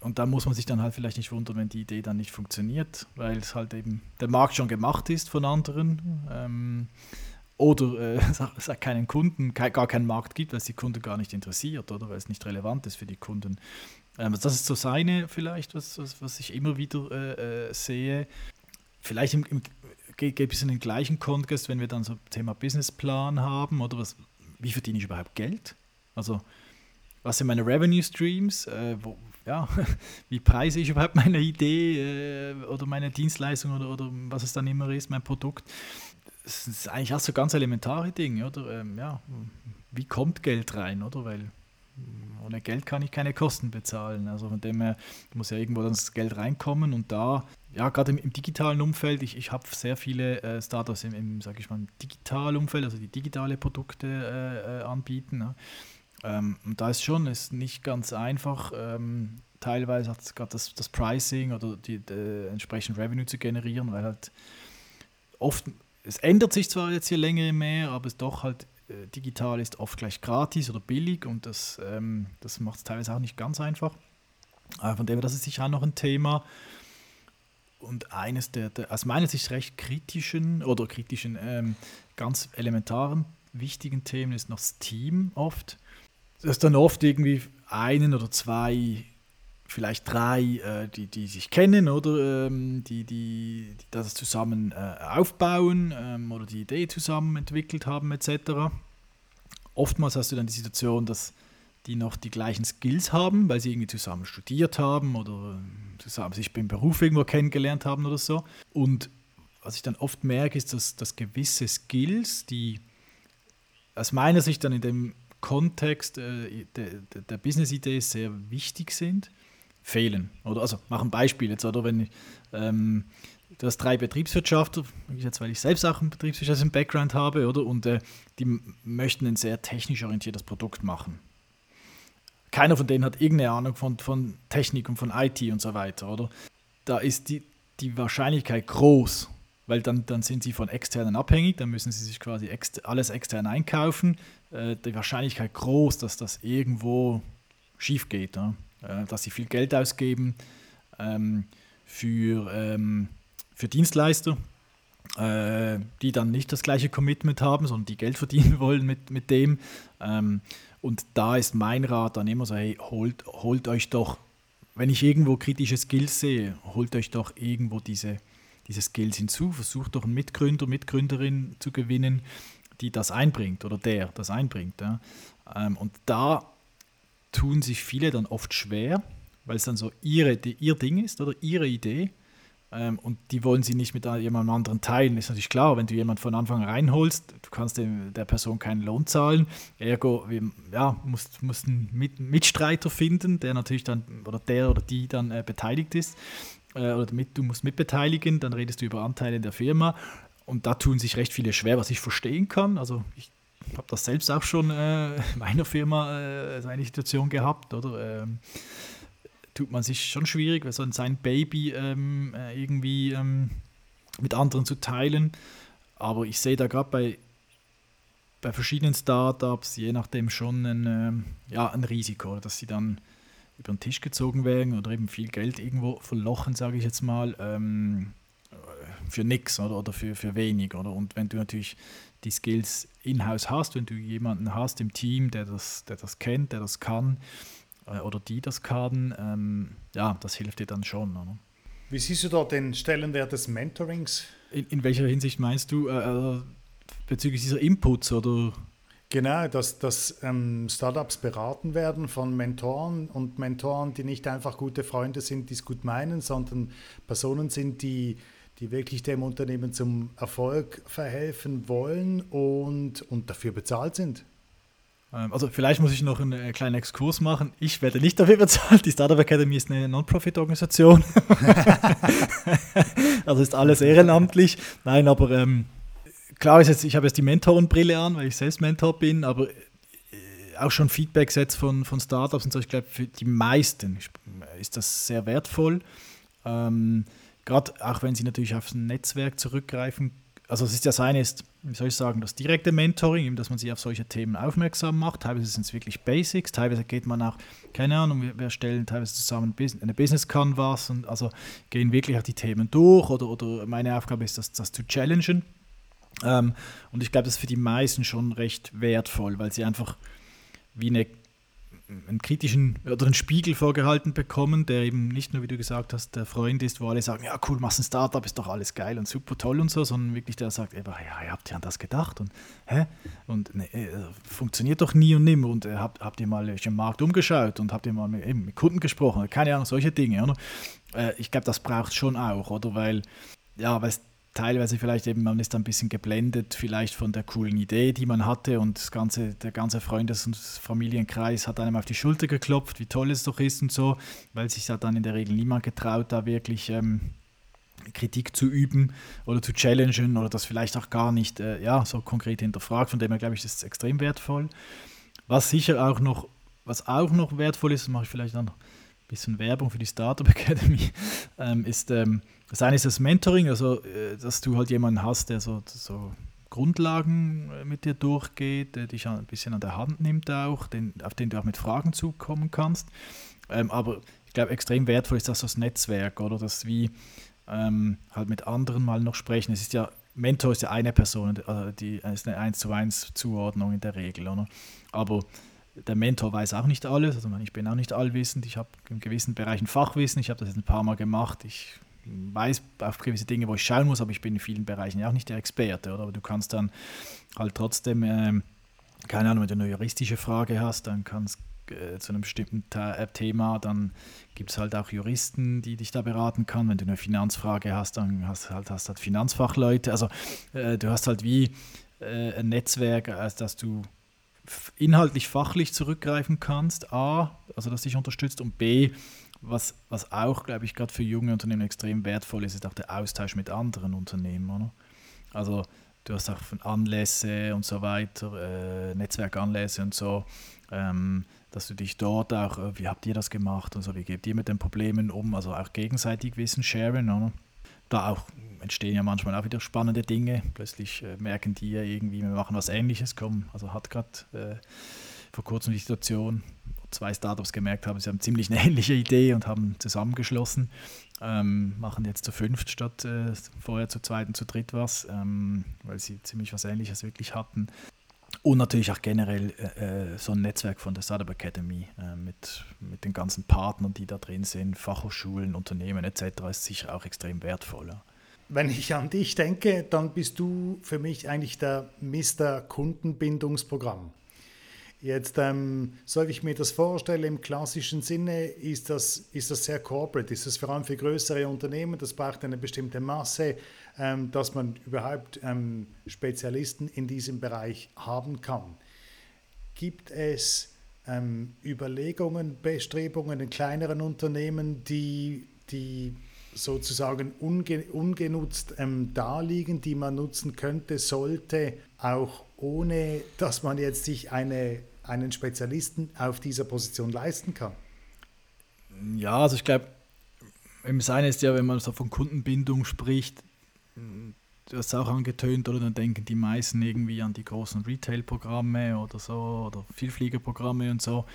S3: Und da muss man sich dann halt vielleicht nicht wundern, wenn die Idee dann nicht funktioniert, weil es halt eben der Markt schon gemacht ist von anderen. Ähm, oder äh, es keinen Kunden, gar keinen Markt gibt, weil es die Kunden gar nicht interessiert oder weil es nicht relevant ist für die Kunden. Ähm, das ist so seine vielleicht, was, was, was ich immer wieder äh, äh sehe. Vielleicht im, im, geht es in den gleichen Kontext, wenn wir dann so Thema Businessplan haben oder was, wie verdiene ich überhaupt Geld? Also was sind meine Revenue Streams? Äh, wo, ja, wie preise ich überhaupt meine Idee äh, oder meine Dienstleistung oder, oder was es dann immer ist, mein Produkt. Das ist eigentlich auch so ganz elementare Dinge, oder? Ähm, ja, wie kommt Geld rein, oder? Weil ohne Geld kann ich keine Kosten bezahlen. Also von dem her muss ja irgendwo das Geld reinkommen und da, ja, gerade im, im, digitalen Umfeld, ich, ich habe sehr viele äh, Startups im, im sage ich mal, digitalen Umfeld, also die digitale Produkte äh, äh, anbieten. Ne? Ähm, und da ist schon ist nicht ganz einfach. Ähm, teilweise hat es gerade das, das Pricing oder die, die entsprechend Revenue zu generieren, weil halt oft, es ändert sich zwar jetzt hier länger mehr, aber es doch halt äh, digital ist oft gleich gratis oder billig und das, ähm, das macht es teilweise auch nicht ganz einfach. Aber von dem her, das ist sicher auch noch ein Thema. Und eines der, der aus meiner Sicht recht kritischen oder kritischen, ähm, ganz elementaren, wichtigen Themen ist noch das Team oft dass dann oft irgendwie einen oder zwei, vielleicht drei, äh, die, die sich kennen oder ähm, die, die, die das zusammen äh, aufbauen ähm, oder die Idee zusammen entwickelt haben etc. Oftmals hast du dann die Situation, dass die noch die gleichen Skills haben, weil sie irgendwie zusammen studiert haben oder zusammen sich beim Beruf irgendwo kennengelernt haben oder so. Und was ich dann oft merke, ist, dass, dass gewisse Skills, die aus meiner Sicht dann in dem Kontext äh, der, der Business-Idee sehr wichtig sind, fehlen. Oder also machen ein Beispiel jetzt, oder wenn ich, ähm, du hast drei Betriebswirtschafter, jetzt weil ich selbst auch einen betriebswirtschaftlichen Background habe, oder und äh, die möchten ein sehr technisch orientiertes Produkt machen. Keiner von denen hat irgendeine Ahnung von, von Technik und von IT und so weiter, oder? Da ist die, die Wahrscheinlichkeit groß, weil dann, dann sind sie von externen abhängig, dann müssen sie sich quasi ex alles extern einkaufen. Äh, die Wahrscheinlichkeit groß, dass das irgendwo schief geht, ja? äh, dass sie viel Geld ausgeben ähm, für, ähm, für Dienstleister, äh, die dann nicht das gleiche Commitment haben, sondern die Geld verdienen wollen mit, mit dem. Ähm, Und da ist mein Rat dann immer so, hey, holt, holt euch doch, wenn ich irgendwo kritische Skills sehe, holt euch doch irgendwo diese, diese Skills hinzu, versucht doch einen Mitgründer, Mitgründerin zu gewinnen, die das einbringt oder der das einbringt. Ja. Ähm, und da tun sich viele dann oft schwer, weil es dann so ihre, die, ihr Ding ist oder ihre Idee. Ähm, und die wollen sie nicht mit jemandem anderen teilen. Ist natürlich klar, wenn du jemanden von Anfang an reinholst, du kannst dem, der Person keinen Lohn zahlen. Ergo, ja, musst, musst einen mit, Mitstreiter finden, der natürlich dann, oder der oder die dann äh, beteiligt ist. Äh, oder mit, du musst mitbeteiligen, dann redest du über Anteile in der Firma. Und da tun sich recht viele schwer, was ich verstehen kann. Also ich habe das selbst auch schon äh, in meiner Firma äh, so eine Situation gehabt, oder? Ähm, tut man sich schon schwierig, so sein Baby ähm, äh, irgendwie ähm, mit anderen zu teilen. Aber ich sehe da gerade bei, bei verschiedenen Startups, je nachdem schon ein, ähm, ja, ein Risiko, dass sie dann über den Tisch gezogen werden oder eben viel Geld irgendwo verlochen, sage ich jetzt mal, ähm, für nichts oder, oder für, für wenig. Oder? Und wenn du natürlich die Skills in-house hast, wenn du jemanden hast im Team, der das, der das kennt, der das kann, äh, oder die das kann, ähm, ja, das hilft dir dann schon. Oder?
S2: Wie siehst du da den Stellenwert des Mentorings?
S3: In, in welcher Hinsicht meinst du, äh, äh, bezüglich dieser Inputs oder?
S2: Genau, dass, dass ähm, Startups beraten werden von Mentoren und Mentoren, die nicht einfach gute Freunde sind, die es gut meinen, sondern Personen sind, die, die wirklich dem Unternehmen zum Erfolg verhelfen wollen und, und dafür bezahlt sind.
S3: Ähm, also vielleicht muss ich noch einen äh, kleinen Exkurs machen. Ich werde nicht dafür bezahlt. Die Startup Academy ist eine Non-Profit-Organisation. also ist alles ehrenamtlich. Nein, aber ähm, klar ist jetzt, ich habe jetzt die Mentorenbrille an, weil ich selbst Mentor bin, aber äh, auch schon Feedback-Sets von, von Startups und so. Ich glaube, für die meisten ist das sehr wertvoll. Ähm, Gerade auch wenn sie natürlich auf ein Netzwerk zurückgreifen also es ist ja seine, ist, wie soll ich sagen, das direkte Mentoring, dass man sich auf solche Themen aufmerksam macht. Teilweise sind es wirklich Basics, teilweise geht man auch, keine Ahnung, wir, wir stellen teilweise zusammen eine Business Canvas und also gehen wirklich auch die Themen durch oder, oder meine Aufgabe ist, das, das zu challengen. Ähm, und ich glaube, das ist für die meisten schon recht wertvoll, weil sie einfach wie eine einen kritischen oder einen Spiegel vorgehalten bekommen, der eben nicht nur, wie du gesagt hast, der Freund ist, wo alle sagen, ja cool, machst ein Startup, ist doch alles geil und super toll und so, sondern wirklich der sagt, ja, ihr habt ja an das gedacht und hä? Und ne, äh, funktioniert doch nie und nimmer und äh, habt, habt ihr mal im Markt umgeschaut und habt ihr mal mit, eben mit Kunden gesprochen, keine Ahnung, solche Dinge, oder? Äh, ich glaube, das braucht schon auch, oder? Weil, ja, weil es teilweise vielleicht eben, man ist ein bisschen geblendet vielleicht von der coolen Idee, die man hatte und das ganze, der ganze Freundes- und Familienkreis hat einem auf die Schulter geklopft, wie toll es doch ist und so, weil sich da dann in der Regel niemand getraut, da wirklich ähm, Kritik zu üben oder zu challengen oder das vielleicht auch gar nicht äh, ja, so konkret hinterfragt. Von dem her glaube ich, das ist extrem wertvoll. Was sicher auch noch, was auch noch wertvoll ist, mache ich vielleicht dann noch ein bisschen Werbung für die Startup Academy, ähm, ist ähm, das eine ist das Mentoring, also äh, dass du halt jemanden hast, der so, so Grundlagen äh, mit dir durchgeht, der dich ein bisschen an der Hand nimmt auch, den, auf den du auch mit Fragen zukommen kannst. Ähm, aber ich glaube, extrem wertvoll ist das das Netzwerk, oder? Dass wie ähm, halt mit anderen mal noch sprechen. Es ist ja, Mentor ist ja eine Person, also die ist eine 1 zu 1 Zuordnung in der Regel, oder? Aber der Mentor weiß auch nicht alles, also ich bin auch nicht allwissend, ich habe in gewissen Bereichen Fachwissen, ich habe das jetzt ein paar Mal gemacht, ich weiß auf gewisse Dinge, wo ich schauen muss, aber ich bin in vielen Bereichen ja auch nicht der Experte, oder? Aber du kannst dann halt trotzdem, äh, keine Ahnung, wenn du eine juristische Frage hast, dann kannst äh, zu einem bestimmten äh, Thema, dann gibt es halt auch Juristen, die dich da beraten kann. Wenn du eine Finanzfrage hast, dann hast halt, hast halt Finanzfachleute. Also äh, du hast halt wie äh, ein Netzwerk, als dass du inhaltlich, fachlich zurückgreifen kannst, A, also das dich unterstützt und B, was, was auch, glaube ich, gerade für junge Unternehmen extrem wertvoll ist, ist auch der Austausch mit anderen Unternehmen. Oder? Also du hast auch von Anlässe und so weiter, äh, Netzwerkanlässe und so, ähm, dass du dich dort auch, äh, wie habt ihr das gemacht und so, wie geht ihr mit den Problemen um, also auch gegenseitig Wissen sharen. Oder? Da auch entstehen ja manchmal auch wieder spannende Dinge. Plötzlich äh, merken die ja irgendwie, wir machen was Ähnliches, kommen. Also hat gerade äh, vor kurzem die Situation, zwei Startups gemerkt haben, sie haben ziemlich eine ähnliche Idee und haben zusammengeschlossen. Ähm, machen jetzt zu fünft statt äh, vorher zu zweit und zu dritt was, ähm, weil sie ziemlich was Ähnliches wirklich hatten. Und natürlich auch generell äh, äh, so ein Netzwerk von der Startup Academy äh, mit, mit den ganzen Partnern, die da drin sind, Fachhochschulen, Unternehmen etc. ist sicher auch extrem wertvoll. Ja.
S4: Wenn ich an dich denke, dann bist du für mich eigentlich der Mr. Kundenbindungsprogramm. Jetzt, ähm, so ich mir das vorstelle, im klassischen Sinne? Ist das, ist das sehr corporate, ist das vor allem für größere Unternehmen, das braucht eine bestimmte Masse, ähm, dass man überhaupt ähm, Spezialisten in diesem Bereich haben kann. Gibt es ähm, Überlegungen, Bestrebungen in kleineren Unternehmen, die, die sozusagen unge ungenutzt ähm, daliegen, die man nutzen könnte, sollte, auch ohne dass man jetzt sich eine einen Spezialisten auf dieser Position leisten kann?
S3: Ja, also ich glaube, das eine ist ja, wenn man so von Kundenbindung spricht, du hast es auch angetönt, oder dann denken die meisten irgendwie an die großen Retail-Programme oder so oder Vielfliegerprogramme und so.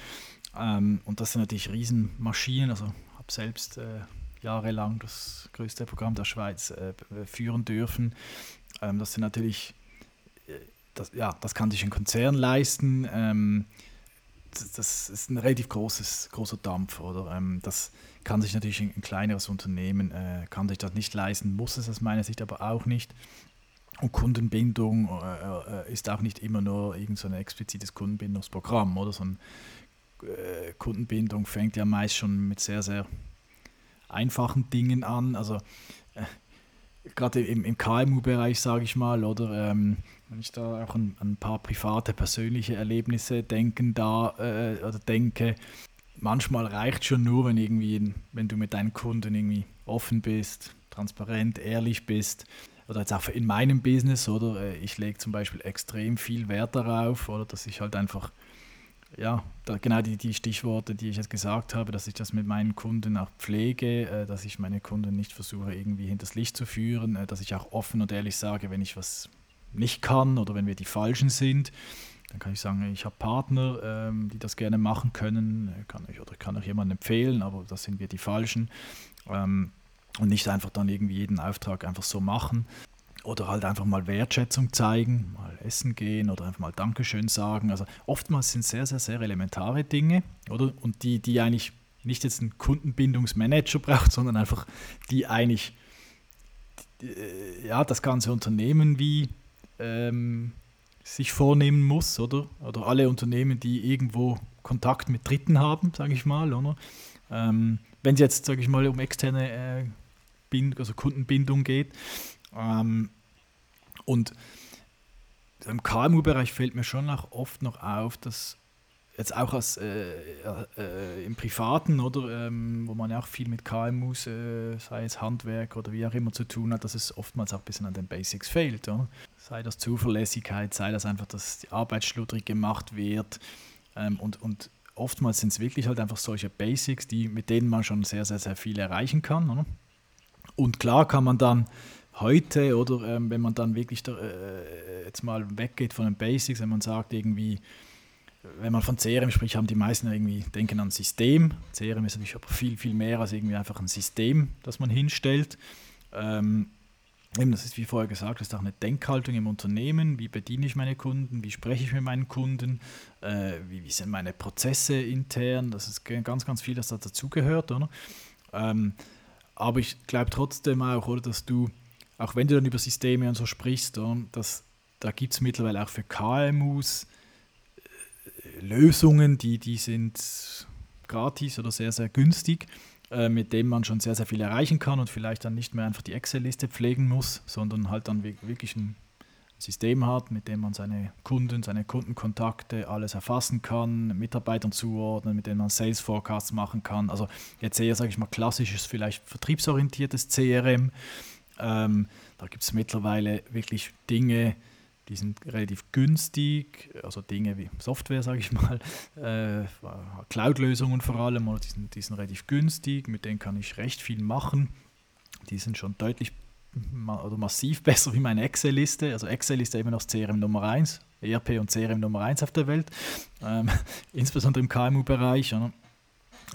S3: Ähm, und das sind natürlich Riesenmaschinen. Also habe selbst äh, jahrelang das größte Programm der Schweiz äh, führen dürfen. Ähm, das sind natürlich das, ja, das kann sich ein Konzern leisten. Ähm, das, das, ist ein relativ großes, großer Dampf, oder? Ähm, das kann sich natürlich ein, ein kleineres Unternehmen, äh, kann sich das nicht leisten, muss es aus meiner Sicht aber auch nicht. Und Kundenbindung äh, äh ist auch nicht immer nur irgendein so explizites Kundenbindungsprogramm, oder? So ein, äh, Kundenbindung fängt ja meist schon mit sehr, sehr einfachen Dingen an. Also äh, gerade im, im KMU-Bereich, sage ich mal, oder ähm, wenn ich da auch an, an, ein paar private, persönliche Erlebnisse denken da äh, oder denke, manchmal reicht schon nur, wenn irgendwie, wenn du mit deinen Kunden irgendwie offen bist, transparent, ehrlich bist. Oder jetzt auch in meinem Business, oder äh, ich lege zum Beispiel extrem viel Wert darauf, oder dass ich halt einfach ja, da, genau die, die Stichworte, die ich jetzt gesagt habe, dass ich das mit meinen Kunden auch pflege, äh, dass ich meine Kunden nicht versuche, irgendwie hinters Licht zu führen, äh, dass ich auch offen und ehrlich sage, wenn ich was nicht kann oder wenn wir die Falschen sind. Dann kann ich sagen, ich habe Partner, ähm, die das gerne machen können, äh, kann ich oder kann auch jemanden empfehlen, aber das sind wir die Falschen. Ähm, und nicht einfach dann irgendwie jeden Auftrag einfach so machen oder halt einfach mal Wertschätzung zeigen, mal essen gehen oder einfach mal Dankeschön sagen. Also oftmals sind sehr, sehr, sehr elementare Dinge, oder? Und die, die eigentlich nicht jetzt einen Kundenbindungsmanager braucht, sondern einfach die eigentlich ja, das ganze Unternehmen wie ähm, sich vornehmen muss, oder? Oder alle Unternehmen, die irgendwo Kontakt mit Dritten haben, sage ich mal, oder? Ähm, wenn es jetzt, sage ich mal, um externe äh, Bind also Kundenbindung geht, ähm, und im KMU-Bereich fällt mir schon auch oft noch auf, dass jetzt auch als, äh, äh, im Privaten, oder, ähm, wo man ja auch viel mit KMUs, äh, sei es Handwerk oder wie auch immer zu tun hat, dass es oftmals auch ein bisschen an den Basics fehlt. Oder? Sei das Zuverlässigkeit, sei das einfach, dass die Arbeit schludrig gemacht wird. Ähm, und, und oftmals sind es wirklich halt einfach solche Basics, die, mit denen man schon sehr, sehr, sehr viel erreichen kann. Oder? Und klar kann man dann heute oder ähm, wenn man dann wirklich da, äh, jetzt mal weggeht von den Basics, wenn man sagt irgendwie, wenn man von CRM spricht, haben die meisten irgendwie denken an System. CRM ist natürlich aber viel, viel mehr als irgendwie einfach ein System, das man hinstellt. Ähm, eben, das ist wie vorher gesagt, das ist auch eine Denkhaltung im Unternehmen. Wie bediene ich meine Kunden? Wie spreche ich mit meinen Kunden? Äh, wie, wie, sind meine Prozesse intern? Das ist ganz, ganz viel, das da dazugehört. Ähm, aber ich glaube trotzdem auch, oder, dass du auch wenn du dann über Systeme und so sprichst, dass, da gibt es mittlerweile auch für KMUs äh, Lösungen, die, die sind gratis oder sehr, sehr günstig, mit denen man schon sehr, sehr viel erreichen kann und vielleicht dann nicht mehr einfach die Excel-Liste pflegen muss, sondern halt dann wirklich ein System hat, mit dem man seine Kunden, seine Kundenkontakte alles erfassen kann, Mitarbeitern zuordnen, mit denen man Sales Forecasts machen kann. Also jetzt eher, sage ich mal, klassisches, vielleicht vertriebsorientiertes CRM ähm, da gibt es mittlerweile wirklich Dinge, die sind relativ günstig, also Dinge wie Software, sage ich mal, äh, Cloud-Lösungen vor allem, die sind, die sind relativ günstig, mit denen kann ich recht viel machen. Die sind schon deutlich oder massiv besser wie meine Excel-Liste. Also Excel ist ja immer noch CRM Nummer 1, ERP und CRM Nummer 1 auf der Welt, ähm, insbesondere im KMU-Bereich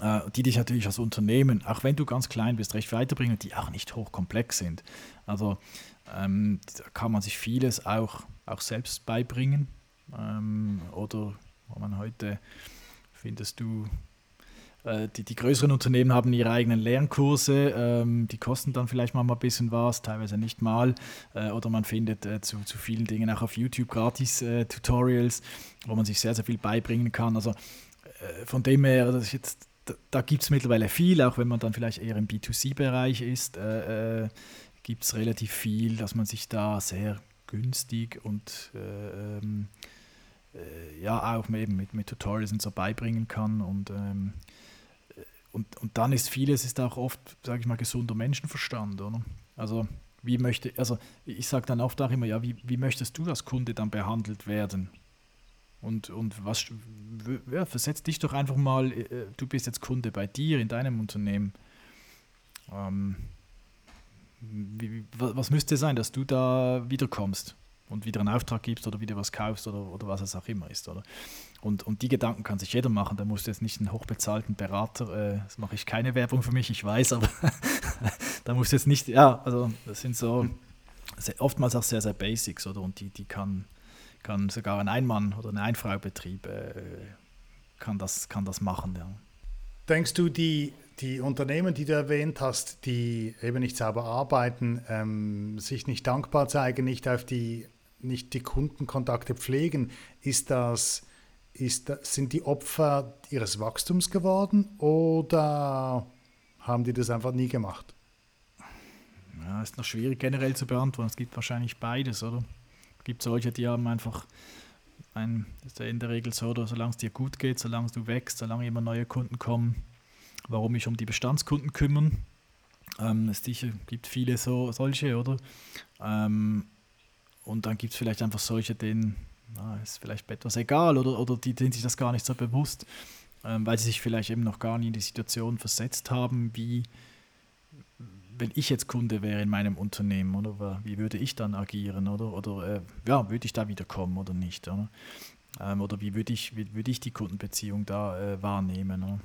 S3: äh, die dich natürlich als Unternehmen, auch wenn du ganz klein bist, recht weiterbringen, die auch nicht hochkomplex sind. Also ähm, da kann man sich vieles auch, auch selbst beibringen. Ähm, oder man heute findest du äh, die, die größeren Unternehmen haben ihre eigenen Lernkurse, ähm, die kosten dann vielleicht mal ein bisschen was, teilweise nicht mal. Äh, oder man findet äh, zu, zu vielen Dingen auch auf YouTube gratis äh, Tutorials, wo man sich sehr, sehr viel beibringen kann. Also äh, von dem her, das jetzt, da, da gibt es mittlerweile viel, auch wenn man dann vielleicht eher im B2C-Bereich ist, äh, gibt es relativ viel, dass man sich da sehr günstig und ähm, ja auch eben mit, mit Tutorials und so beibringen kann und ähm, und, und dann ist vieles ist auch oft, sage ich mal, gesunder Menschenverstand, oder? Also wie möchte, also ich sage dann oft auch immer, ja, wie, wie möchtest du als Kunde dann behandelt werden? Und, und was, ja, versetz dich doch einfach mal, äh, du bist jetzt Kunde bei dir in deinem Unternehmen. Ähm, wie, was müsste sein, dass du da wiederkommst? und wieder einen Auftrag gibst oder wieder was kaufst oder, oder was es auch immer ist. Oder? Und, und die Gedanken kann sich jeder machen. Da musst du jetzt nicht einen hochbezahlten Berater, äh, das mache ich keine Werbung für mich, ich weiß, aber da musst du jetzt nicht, ja, also das sind so oftmals auch sehr, sehr Basics, oder? Und die, die kann, kann sogar ein Ein-Mann- oder ein Ein-Frau-Betrieb äh, kann, das, kann das machen, ja.
S4: Denkst du, die, die Unternehmen, die du erwähnt hast, die eben nicht sauber arbeiten, ähm, sich nicht dankbar zeigen, nicht auf die nicht die Kundenkontakte pflegen, ist das, ist das, sind die Opfer ihres Wachstums geworden oder haben die das einfach nie gemacht?
S3: Ja, ist noch schwierig generell zu beantworten. Es gibt wahrscheinlich beides, oder? Es gibt solche, die haben einfach, ein, ist ja in der Regel so, oder solange es dir gut geht, solange du wächst, solange immer neue Kunden kommen, warum mich um die Bestandskunden kümmern. Ähm, es gibt viele so, solche, oder? Ähm, und dann gibt es vielleicht einfach solche, denen na, ist vielleicht etwas egal oder, oder die sind sich das gar nicht so bewusst, ähm, weil sie sich vielleicht eben noch gar nie in die Situation versetzt haben, wie wenn ich jetzt Kunde wäre in meinem Unternehmen, oder wie würde ich dann agieren, oder, oder äh, ja, würde ich da wiederkommen oder nicht, oder, ähm, oder wie würde ich, wie würde ich die Kundenbeziehung da äh, wahrnehmen. Oder?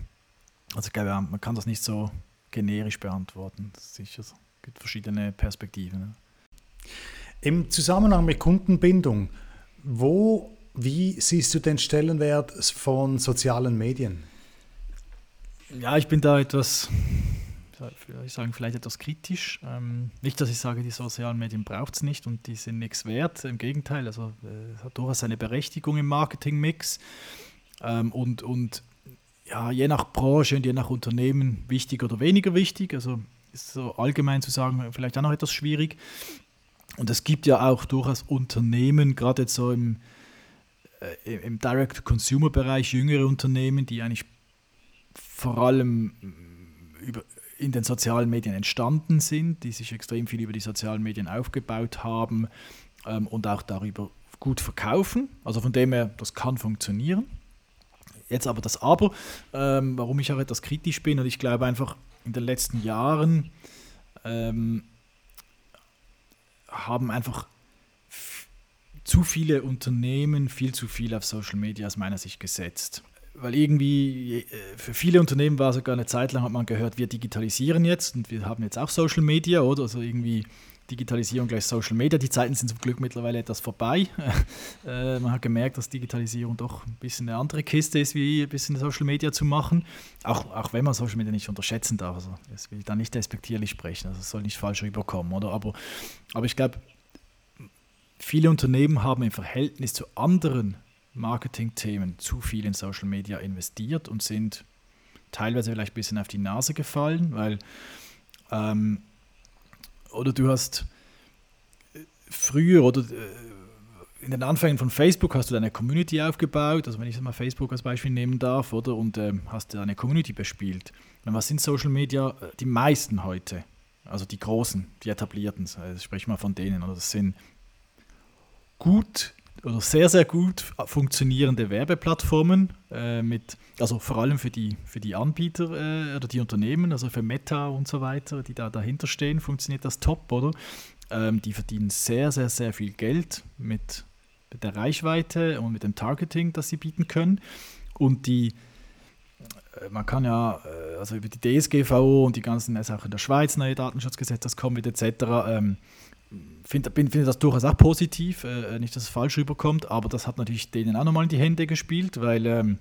S3: Also ich glaube, man kann das nicht so generisch beantworten. Sicher, es gibt verschiedene Perspektiven. Ne?
S4: Im Zusammenhang mit Kundenbindung, wo, wie siehst du den Stellenwert von sozialen Medien?
S3: Ja, ich bin da etwas, ich sagen, vielleicht etwas kritisch. Ähm, nicht, dass ich sage, die sozialen Medien braucht es nicht und die sind nichts wert. Im Gegenteil, also äh, es hat durchaus eine Berechtigung im Marketingmix. Ähm, und, und ja, je nach Branche und je nach Unternehmen wichtig oder weniger wichtig. Also ist so allgemein zu sagen, vielleicht auch noch etwas schwierig. Und es gibt ja auch durchaus Unternehmen, gerade jetzt so im, äh, im Direct-Consumer-Bereich, jüngere Unternehmen, die eigentlich vor allem über, in den sozialen Medien entstanden sind, die sich extrem viel über die sozialen Medien aufgebaut haben ähm, und auch darüber gut verkaufen. Also von dem her, das kann funktionieren. Jetzt aber das Aber, ähm, warum ich auch etwas kritisch bin und ich glaube einfach in den letzten Jahren ähm, haben einfach zu viele Unternehmen viel zu viel auf Social Media aus meiner Sicht gesetzt. Weil irgendwie äh, für viele Unternehmen war sogar eine Zeit lang, hat man gehört, wir digitalisieren jetzt und wir haben jetzt auch Social Media, oder? Also irgendwie Digitalisierung gleich Social Media. Die Zeiten sind zum Glück mittlerweile etwas vorbei. äh, man hat gemerkt, dass Digitalisierung doch ein bisschen eine andere Kiste ist, wie ein bisschen Social Media zu machen. Auch, auch wenn man Social Media nicht unterschätzen darf. Also, das will ich da nicht despektierlich sprechen. Also, es soll nicht falsch rüberkommen, oder? Aber, aber ich glaube, viele Unternehmen haben im Verhältnis zu anderen Marketingthemen zu viel in Social Media investiert und sind teilweise vielleicht ein bisschen auf die Nase gefallen, weil ähm, oder du hast äh, früher oder äh, in den Anfängen von Facebook hast du deine Community aufgebaut, also wenn ich mal Facebook als Beispiel nehmen darf, oder und ähm, hast deine Community bespielt. Und was sind Social Media? Äh, die meisten heute, also die großen, die etablierten, also sprich mal von denen, oder das sind gut oder sehr, sehr gut funktionierende Werbeplattformen äh, mit, also vor allem für die, für die Anbieter äh, oder die Unternehmen, also für Meta und so weiter, die da dahinter stehen, funktioniert das top, oder? Ähm, die verdienen sehr, sehr, sehr viel Geld mit, mit der Reichweite und mit dem Targeting, das sie bieten können. Und die, äh, man kann ja, äh, also über die DSGVO und die ganzen, auch in der Schweiz neue Datenschutzgesetze, das kommen wird etc., ähm, finde find das durchaus auch positiv, äh, nicht, dass es falsch rüberkommt, aber das hat natürlich denen auch nochmal in die Hände gespielt, weil ähm,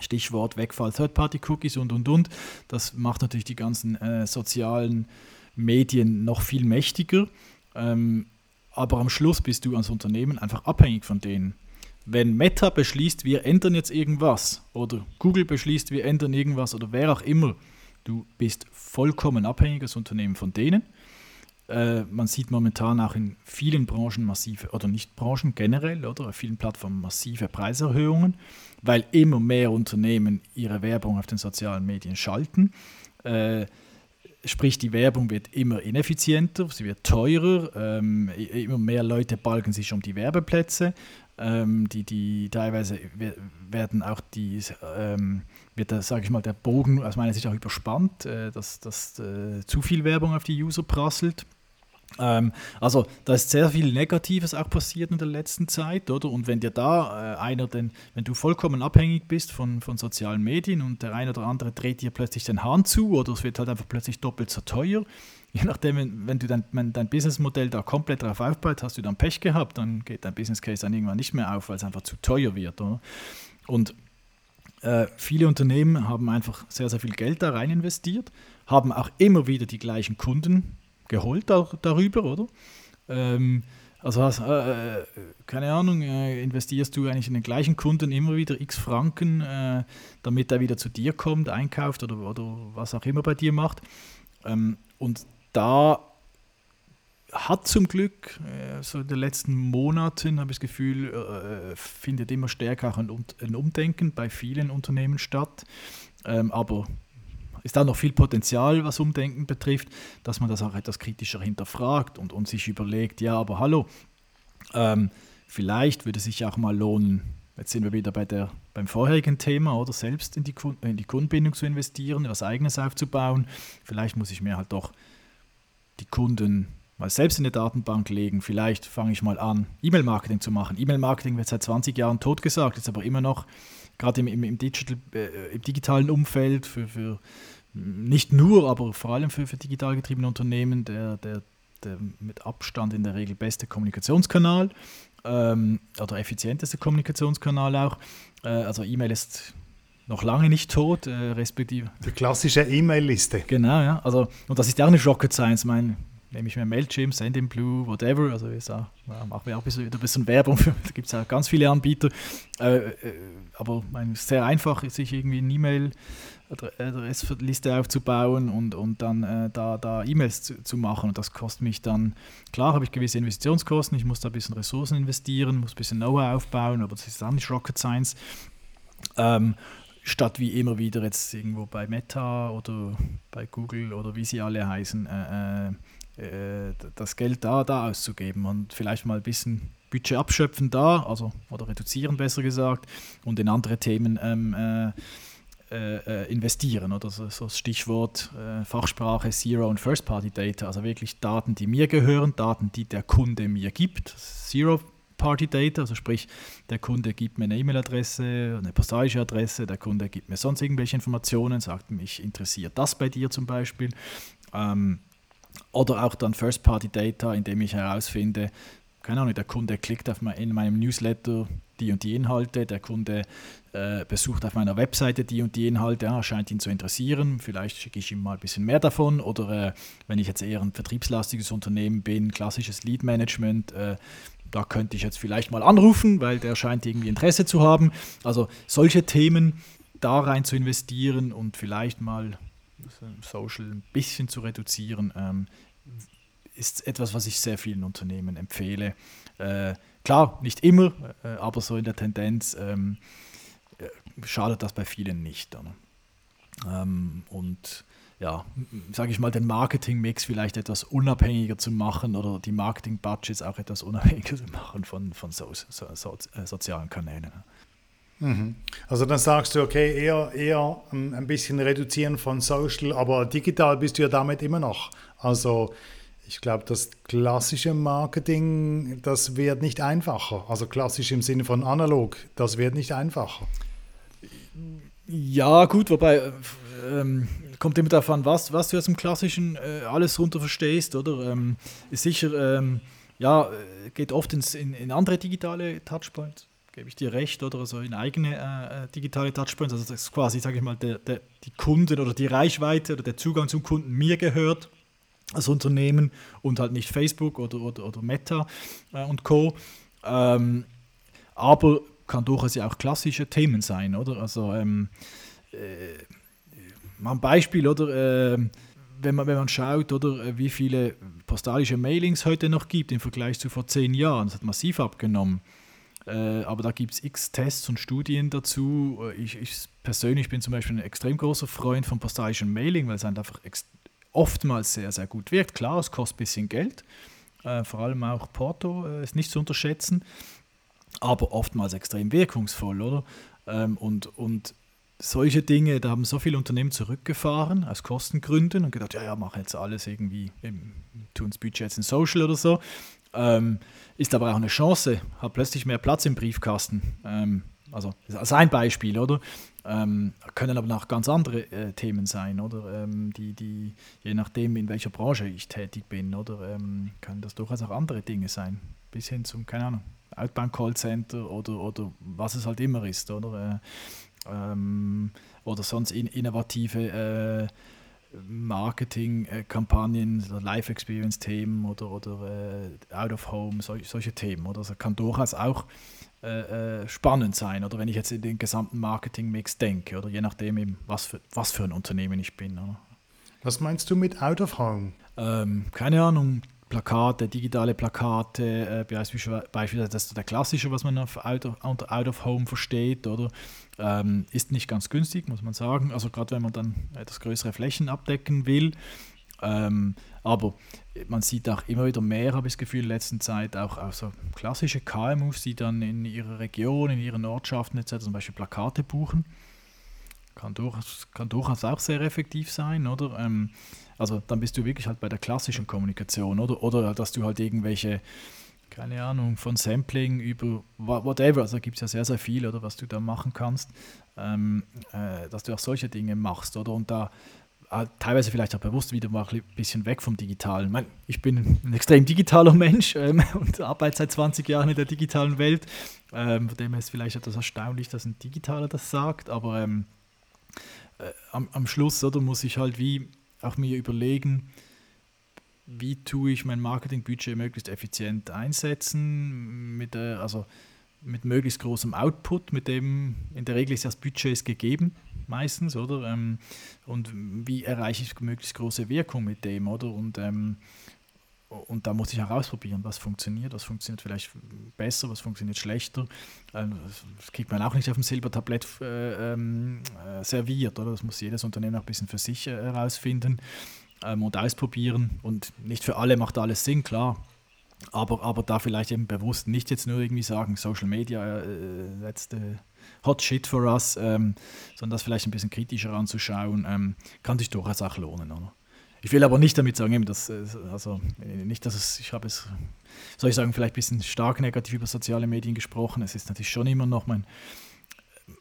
S3: Stichwort Wegfall Third-Party-Cookies und und und, das macht natürlich die ganzen äh, sozialen Medien noch viel mächtiger. Ähm, aber am Schluss bist du als Unternehmen einfach abhängig von denen. Wenn Meta beschließt, wir ändern jetzt irgendwas oder Google beschließt, wir ändern irgendwas oder wer auch immer, du bist vollkommen abhängiges Unternehmen von denen. Äh, man sieht momentan auch in vielen Branchen massive, oder nicht Branchen generell, oder auf vielen Plattformen massive Preiserhöhungen, weil immer mehr Unternehmen ihre Werbung auf den sozialen Medien schalten. Äh, sprich, die Werbung wird immer ineffizienter, sie wird teurer, ähm, immer mehr Leute balgen sich um die Werbeplätze. Ähm, die, die teilweise werden auch die, ähm, wird sage ich mal, der Bogen aus meiner Sicht auch überspannt, äh, dass, dass äh, zu viel Werbung auf die User prasselt. Ähm, also da ist sehr viel Negatives auch passiert in der letzten Zeit, oder? Und wenn dir da äh, einer, denn, wenn du vollkommen abhängig bist von, von sozialen Medien und der eine oder andere dreht dir plötzlich den Hahn zu oder es wird halt einfach plötzlich doppelt so teuer, je nachdem, wenn, wenn du dein, wenn dein Businessmodell da komplett drauf aufbaut, hast du dann Pech gehabt, dann geht dein Business Case dann irgendwann nicht mehr auf, weil es einfach zu teuer wird, oder? Und äh, viele Unternehmen haben einfach sehr, sehr viel Geld da rein investiert, haben auch immer wieder die gleichen Kunden geholt auch darüber, oder? Ähm, also hast, äh, äh, keine Ahnung, äh, investierst du eigentlich in den gleichen Kunden immer wieder x Franken, äh, damit er wieder zu dir kommt, einkauft oder, oder was auch immer bei dir macht. Ähm, und da hat zum Glück, äh, so in den letzten Monaten, habe ich das Gefühl, äh, findet immer stärker auch ein, ein Umdenken bei vielen Unternehmen statt. Ähm, aber ist da noch viel Potenzial, was Umdenken betrifft, dass man das auch etwas kritischer hinterfragt und, und sich überlegt, ja, aber hallo, ähm, vielleicht würde es sich auch mal lohnen, jetzt sind wir wieder bei der, beim vorherigen Thema, oder selbst in die, in die Kundenbindung zu investieren, was eigenes aufzubauen. Vielleicht muss ich mir halt doch die Kunden mal selbst in eine Datenbank legen. Vielleicht fange ich mal an, E-Mail-Marketing zu machen. E-Mail-Marketing wird seit 20 Jahren totgesagt, ist aber immer noch gerade im, im, im, Digital, äh, im digitalen Umfeld, für, für nicht nur, aber vor allem für, für digital getriebene Unternehmen, der, der, der mit Abstand in der Regel beste Kommunikationskanal ähm, oder effizienteste Kommunikationskanal auch. Äh, also E-Mail ist noch lange nicht tot, äh, respektive.
S4: Die klassische E-Mail-Liste.
S3: Genau, ja. Also, und das ist ja auch nicht Rocket Science. Mein, nehme ich mir Mailchimp, Sendinblue, whatever. Also ist auch, ja, machen wir auch ein bisschen, ein bisschen Werbung. Für, da gibt es ja ganz viele Anbieter. Äh, äh, aber mein, sehr einfach, sich irgendwie eine E-Mail-Adressliste aufzubauen und, und dann äh, da, da E-Mails zu, zu, machen. Und das kostet mich dann, klar habe ich gewisse Investitionskosten, ich muss da ein bisschen Ressourcen investieren, muss ein bisschen Know-how aufbauen, aber das ist auch nicht Rocket Science. Ähm, statt wie immer wieder jetzt irgendwo bei Meta oder bei Google oder wie sie alle heißen, äh, das Geld da, da auszugeben und vielleicht mal ein bisschen Budget abschöpfen da, also oder reduzieren besser gesagt, und in andere Themen ähm, äh, äh, äh investieren. Oder so, so das Stichwort äh, Fachsprache Zero und First Party Data, also wirklich Daten, die mir gehören, Daten, die der Kunde mir gibt. Zero Party Data, also sprich, der Kunde gibt mir eine E-Mail-Adresse, eine postalische Adresse, der Kunde gibt mir sonst irgendwelche Informationen, sagt mich interessiert das bei dir zum Beispiel. Ähm, oder auch dann First-Party-Data, indem ich herausfinde, keine Ahnung, der Kunde klickt auf mein, in meinem Newsletter die und die Inhalte, der Kunde äh, besucht auf meiner Webseite die und die Inhalte, ja, scheint ihn zu interessieren, vielleicht schicke ich ihm mal ein bisschen mehr davon oder äh, wenn ich jetzt eher ein vertriebslastiges Unternehmen bin, klassisches Lead-Management, äh, da könnte ich jetzt vielleicht mal anrufen, weil der scheint irgendwie Interesse zu haben. Also solche Themen da rein zu investieren und vielleicht mal Social ein bisschen zu reduzieren, ähm, ist etwas, was ich sehr vielen Unternehmen empfehle. Äh, klar, nicht immer, äh, aber so in der Tendenz ähm, äh, schadet das bei vielen nicht. Ähm, und ja, sage ich mal, den Marketing-Mix vielleicht etwas unabhängiger zu machen oder die Marketing-Budgets auch etwas unabhängiger zu machen von, von so, so, so, äh, sozialen Kanälen.
S4: Mhm. Also dann sagst du, okay, eher, eher ein bisschen reduzieren von Social, aber digital bist du ja damit immer noch. Also ich glaube, das klassische Marketing, das wird nicht einfacher. Also klassisch im Sinne von analog, das wird nicht einfacher.
S3: Ja, gut, wobei ähm, kommt immer davon, was, was du aus dem Klassischen äh, alles runter verstehst, oder? Ähm, ist sicher, ähm, ja, äh, geht oft ins, in, in andere digitale Touchpoints, gebe ich dir recht, oder? Also in eigene äh, äh, digitale Touchpoints. Also das ist quasi, sage ich mal, der, der, die Kunden oder die Reichweite oder der Zugang zum Kunden mir gehört als Unternehmen und halt nicht Facebook oder, oder, oder Meta äh, und Co. Ähm, aber kann durchaus ja auch klassische Themen sein, oder? Also ähm, äh, mal ein Beispiel, oder? Äh, wenn man, wenn man schaut, oder äh, wie viele postalische Mailings heute noch gibt im Vergleich zu vor zehn Jahren, das hat massiv abgenommen. Äh, aber da gibt es x Tests und Studien dazu. Äh, ich, ich, persönlich bin zum Beispiel ein extrem großer Freund von postalischen Mailing, weil es einfach oftmals sehr, sehr gut wirkt. Klar, es kostet ein bisschen Geld. Äh, vor allem auch Porto äh, ist nicht zu unterschätzen, aber oftmals extrem wirkungsvoll, oder? Ähm, und, und solche Dinge, da haben so viele Unternehmen zurückgefahren aus Kostengründen und gedacht, ja, ja, machen jetzt alles irgendwie, tun das Budget in Social oder so. Ähm, ist aber auch eine Chance, hat plötzlich mehr Platz im Briefkasten. Ähm, also als ein Beispiel, oder? Ähm, können aber auch ganz andere äh, Themen sein, oder? Ähm, die, die, je nachdem, in welcher Branche ich tätig bin, oder? Ähm, können das durchaus auch andere Dinge sein. Bis hin zum, keine Ahnung, Outbound Callcenter oder, oder was es halt immer ist, oder? Äh, ähm, oder sonst in, innovative äh, Marketing-Kampagnen, Live-Experience-Themen oder, oder äh, Out-of-Home, sol solche Themen. Oder? Das kann durchaus auch äh, äh, spannend sein. Oder wenn ich jetzt in den gesamten Marketing-Mix denke, oder je nachdem, eben, was, für, was für ein Unternehmen ich bin. Oder?
S4: Was meinst du mit Out-of-Home?
S3: Ähm, keine Ahnung, Plakate, digitale Plakate, äh, beispielsweise das der klassische, was man auf Out of, Out of Home versteht, oder ähm, ist nicht ganz günstig, muss man sagen. Also gerade wenn man dann etwas größere Flächen abdecken will. Ähm, aber man sieht auch immer wieder mehr, habe ich das Gefühl, in letzter Zeit auch, auch so klassische KMUs, die dann in ihrer Region, in ihren Ortschaften etc. zum Beispiel Plakate buchen. Kann durchaus, kann durchaus auch sehr effektiv sein, oder? Ähm, also dann bist du wirklich halt bei der klassischen Kommunikation, oder? Oder dass du halt irgendwelche, keine Ahnung, von Sampling über whatever, also gibt es ja sehr, sehr viel, oder was du da machen kannst, ähm, äh, dass du auch solche Dinge machst, oder? Und da äh, teilweise vielleicht auch bewusst wieder mal ein bisschen weg vom Digitalen. Ich bin ein extrem digitaler Mensch ähm, und arbeite seit 20 Jahren in der digitalen Welt. Ähm, von dem her ist vielleicht etwas erstaunlich, dass ein Digitaler das sagt, aber ähm, äh, am, am Schluss oder, muss ich halt wie auch mir überlegen, wie tue ich mein Marketingbudget möglichst effizient einsetzen, mit, äh, also mit möglichst großem Output, mit dem in der Regel ist das Budget ist gegeben, meistens, oder? Ähm, und wie erreiche ich möglichst große Wirkung mit dem, oder? Und ähm, und da muss ich herausprobieren, was funktioniert, was funktioniert vielleicht besser, was funktioniert schlechter. Ähm, das kriegt man auch nicht auf dem Silbertablett äh, ähm, äh, serviert, oder? Das muss jedes Unternehmen auch ein bisschen für sich äh, herausfinden ähm, und ausprobieren. Und nicht für alle macht alles Sinn, klar. Aber, aber da vielleicht eben bewusst nicht jetzt nur irgendwie sagen, Social Media, äh, letzte Hot Shit for us, ähm, sondern das vielleicht ein bisschen kritischer anzuschauen, ähm, kann sich durchaus auch lohnen, oder? Ich will aber nicht damit sagen, dass, also nicht, dass es, ich habe es, soll ich sagen, vielleicht ein bisschen stark negativ über soziale Medien gesprochen. Es ist natürlich schon immer noch, mein,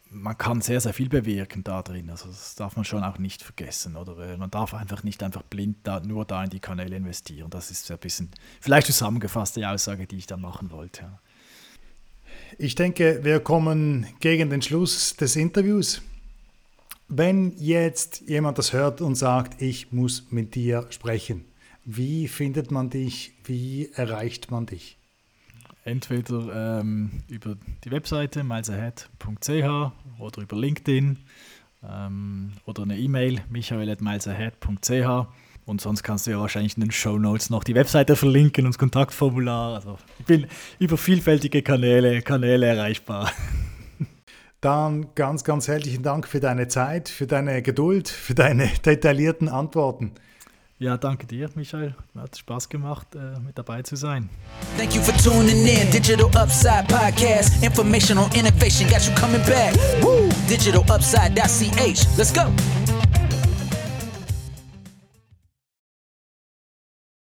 S3: man kann sehr, sehr viel bewirken da drin. Also das darf man schon auch nicht vergessen. Oder äh, man darf einfach nicht einfach blind da, nur da in die Kanäle investieren. Das ist ein bisschen, vielleicht zusammengefasst die Aussage, die ich da machen wollte.
S4: Ich denke, wir kommen gegen den Schluss des Interviews. Wenn jetzt jemand das hört und sagt, ich muss mit dir sprechen, wie findet man dich? Wie erreicht man dich?
S3: Entweder ähm, über die Webseite milesahead.ch oder über LinkedIn ähm, oder eine E-Mail michael.milesahead.ch und sonst kannst du ja wahrscheinlich in den Show Notes noch die Webseite verlinken und das Kontaktformular. Also ich bin über vielfältige Kanäle, Kanäle erreichbar.
S4: Dann ganz, ganz herzlichen Dank für deine Zeit, für deine Geduld, für deine detaillierten Antworten.
S3: Ja, danke dir, Michael. Hat Spaß gemacht, äh, mit dabei zu sein.
S1: Thank you for tuning in. Digital Upside Podcast. Information on innovation got you coming back. Woo! DigitalUpside.ch. Let's go.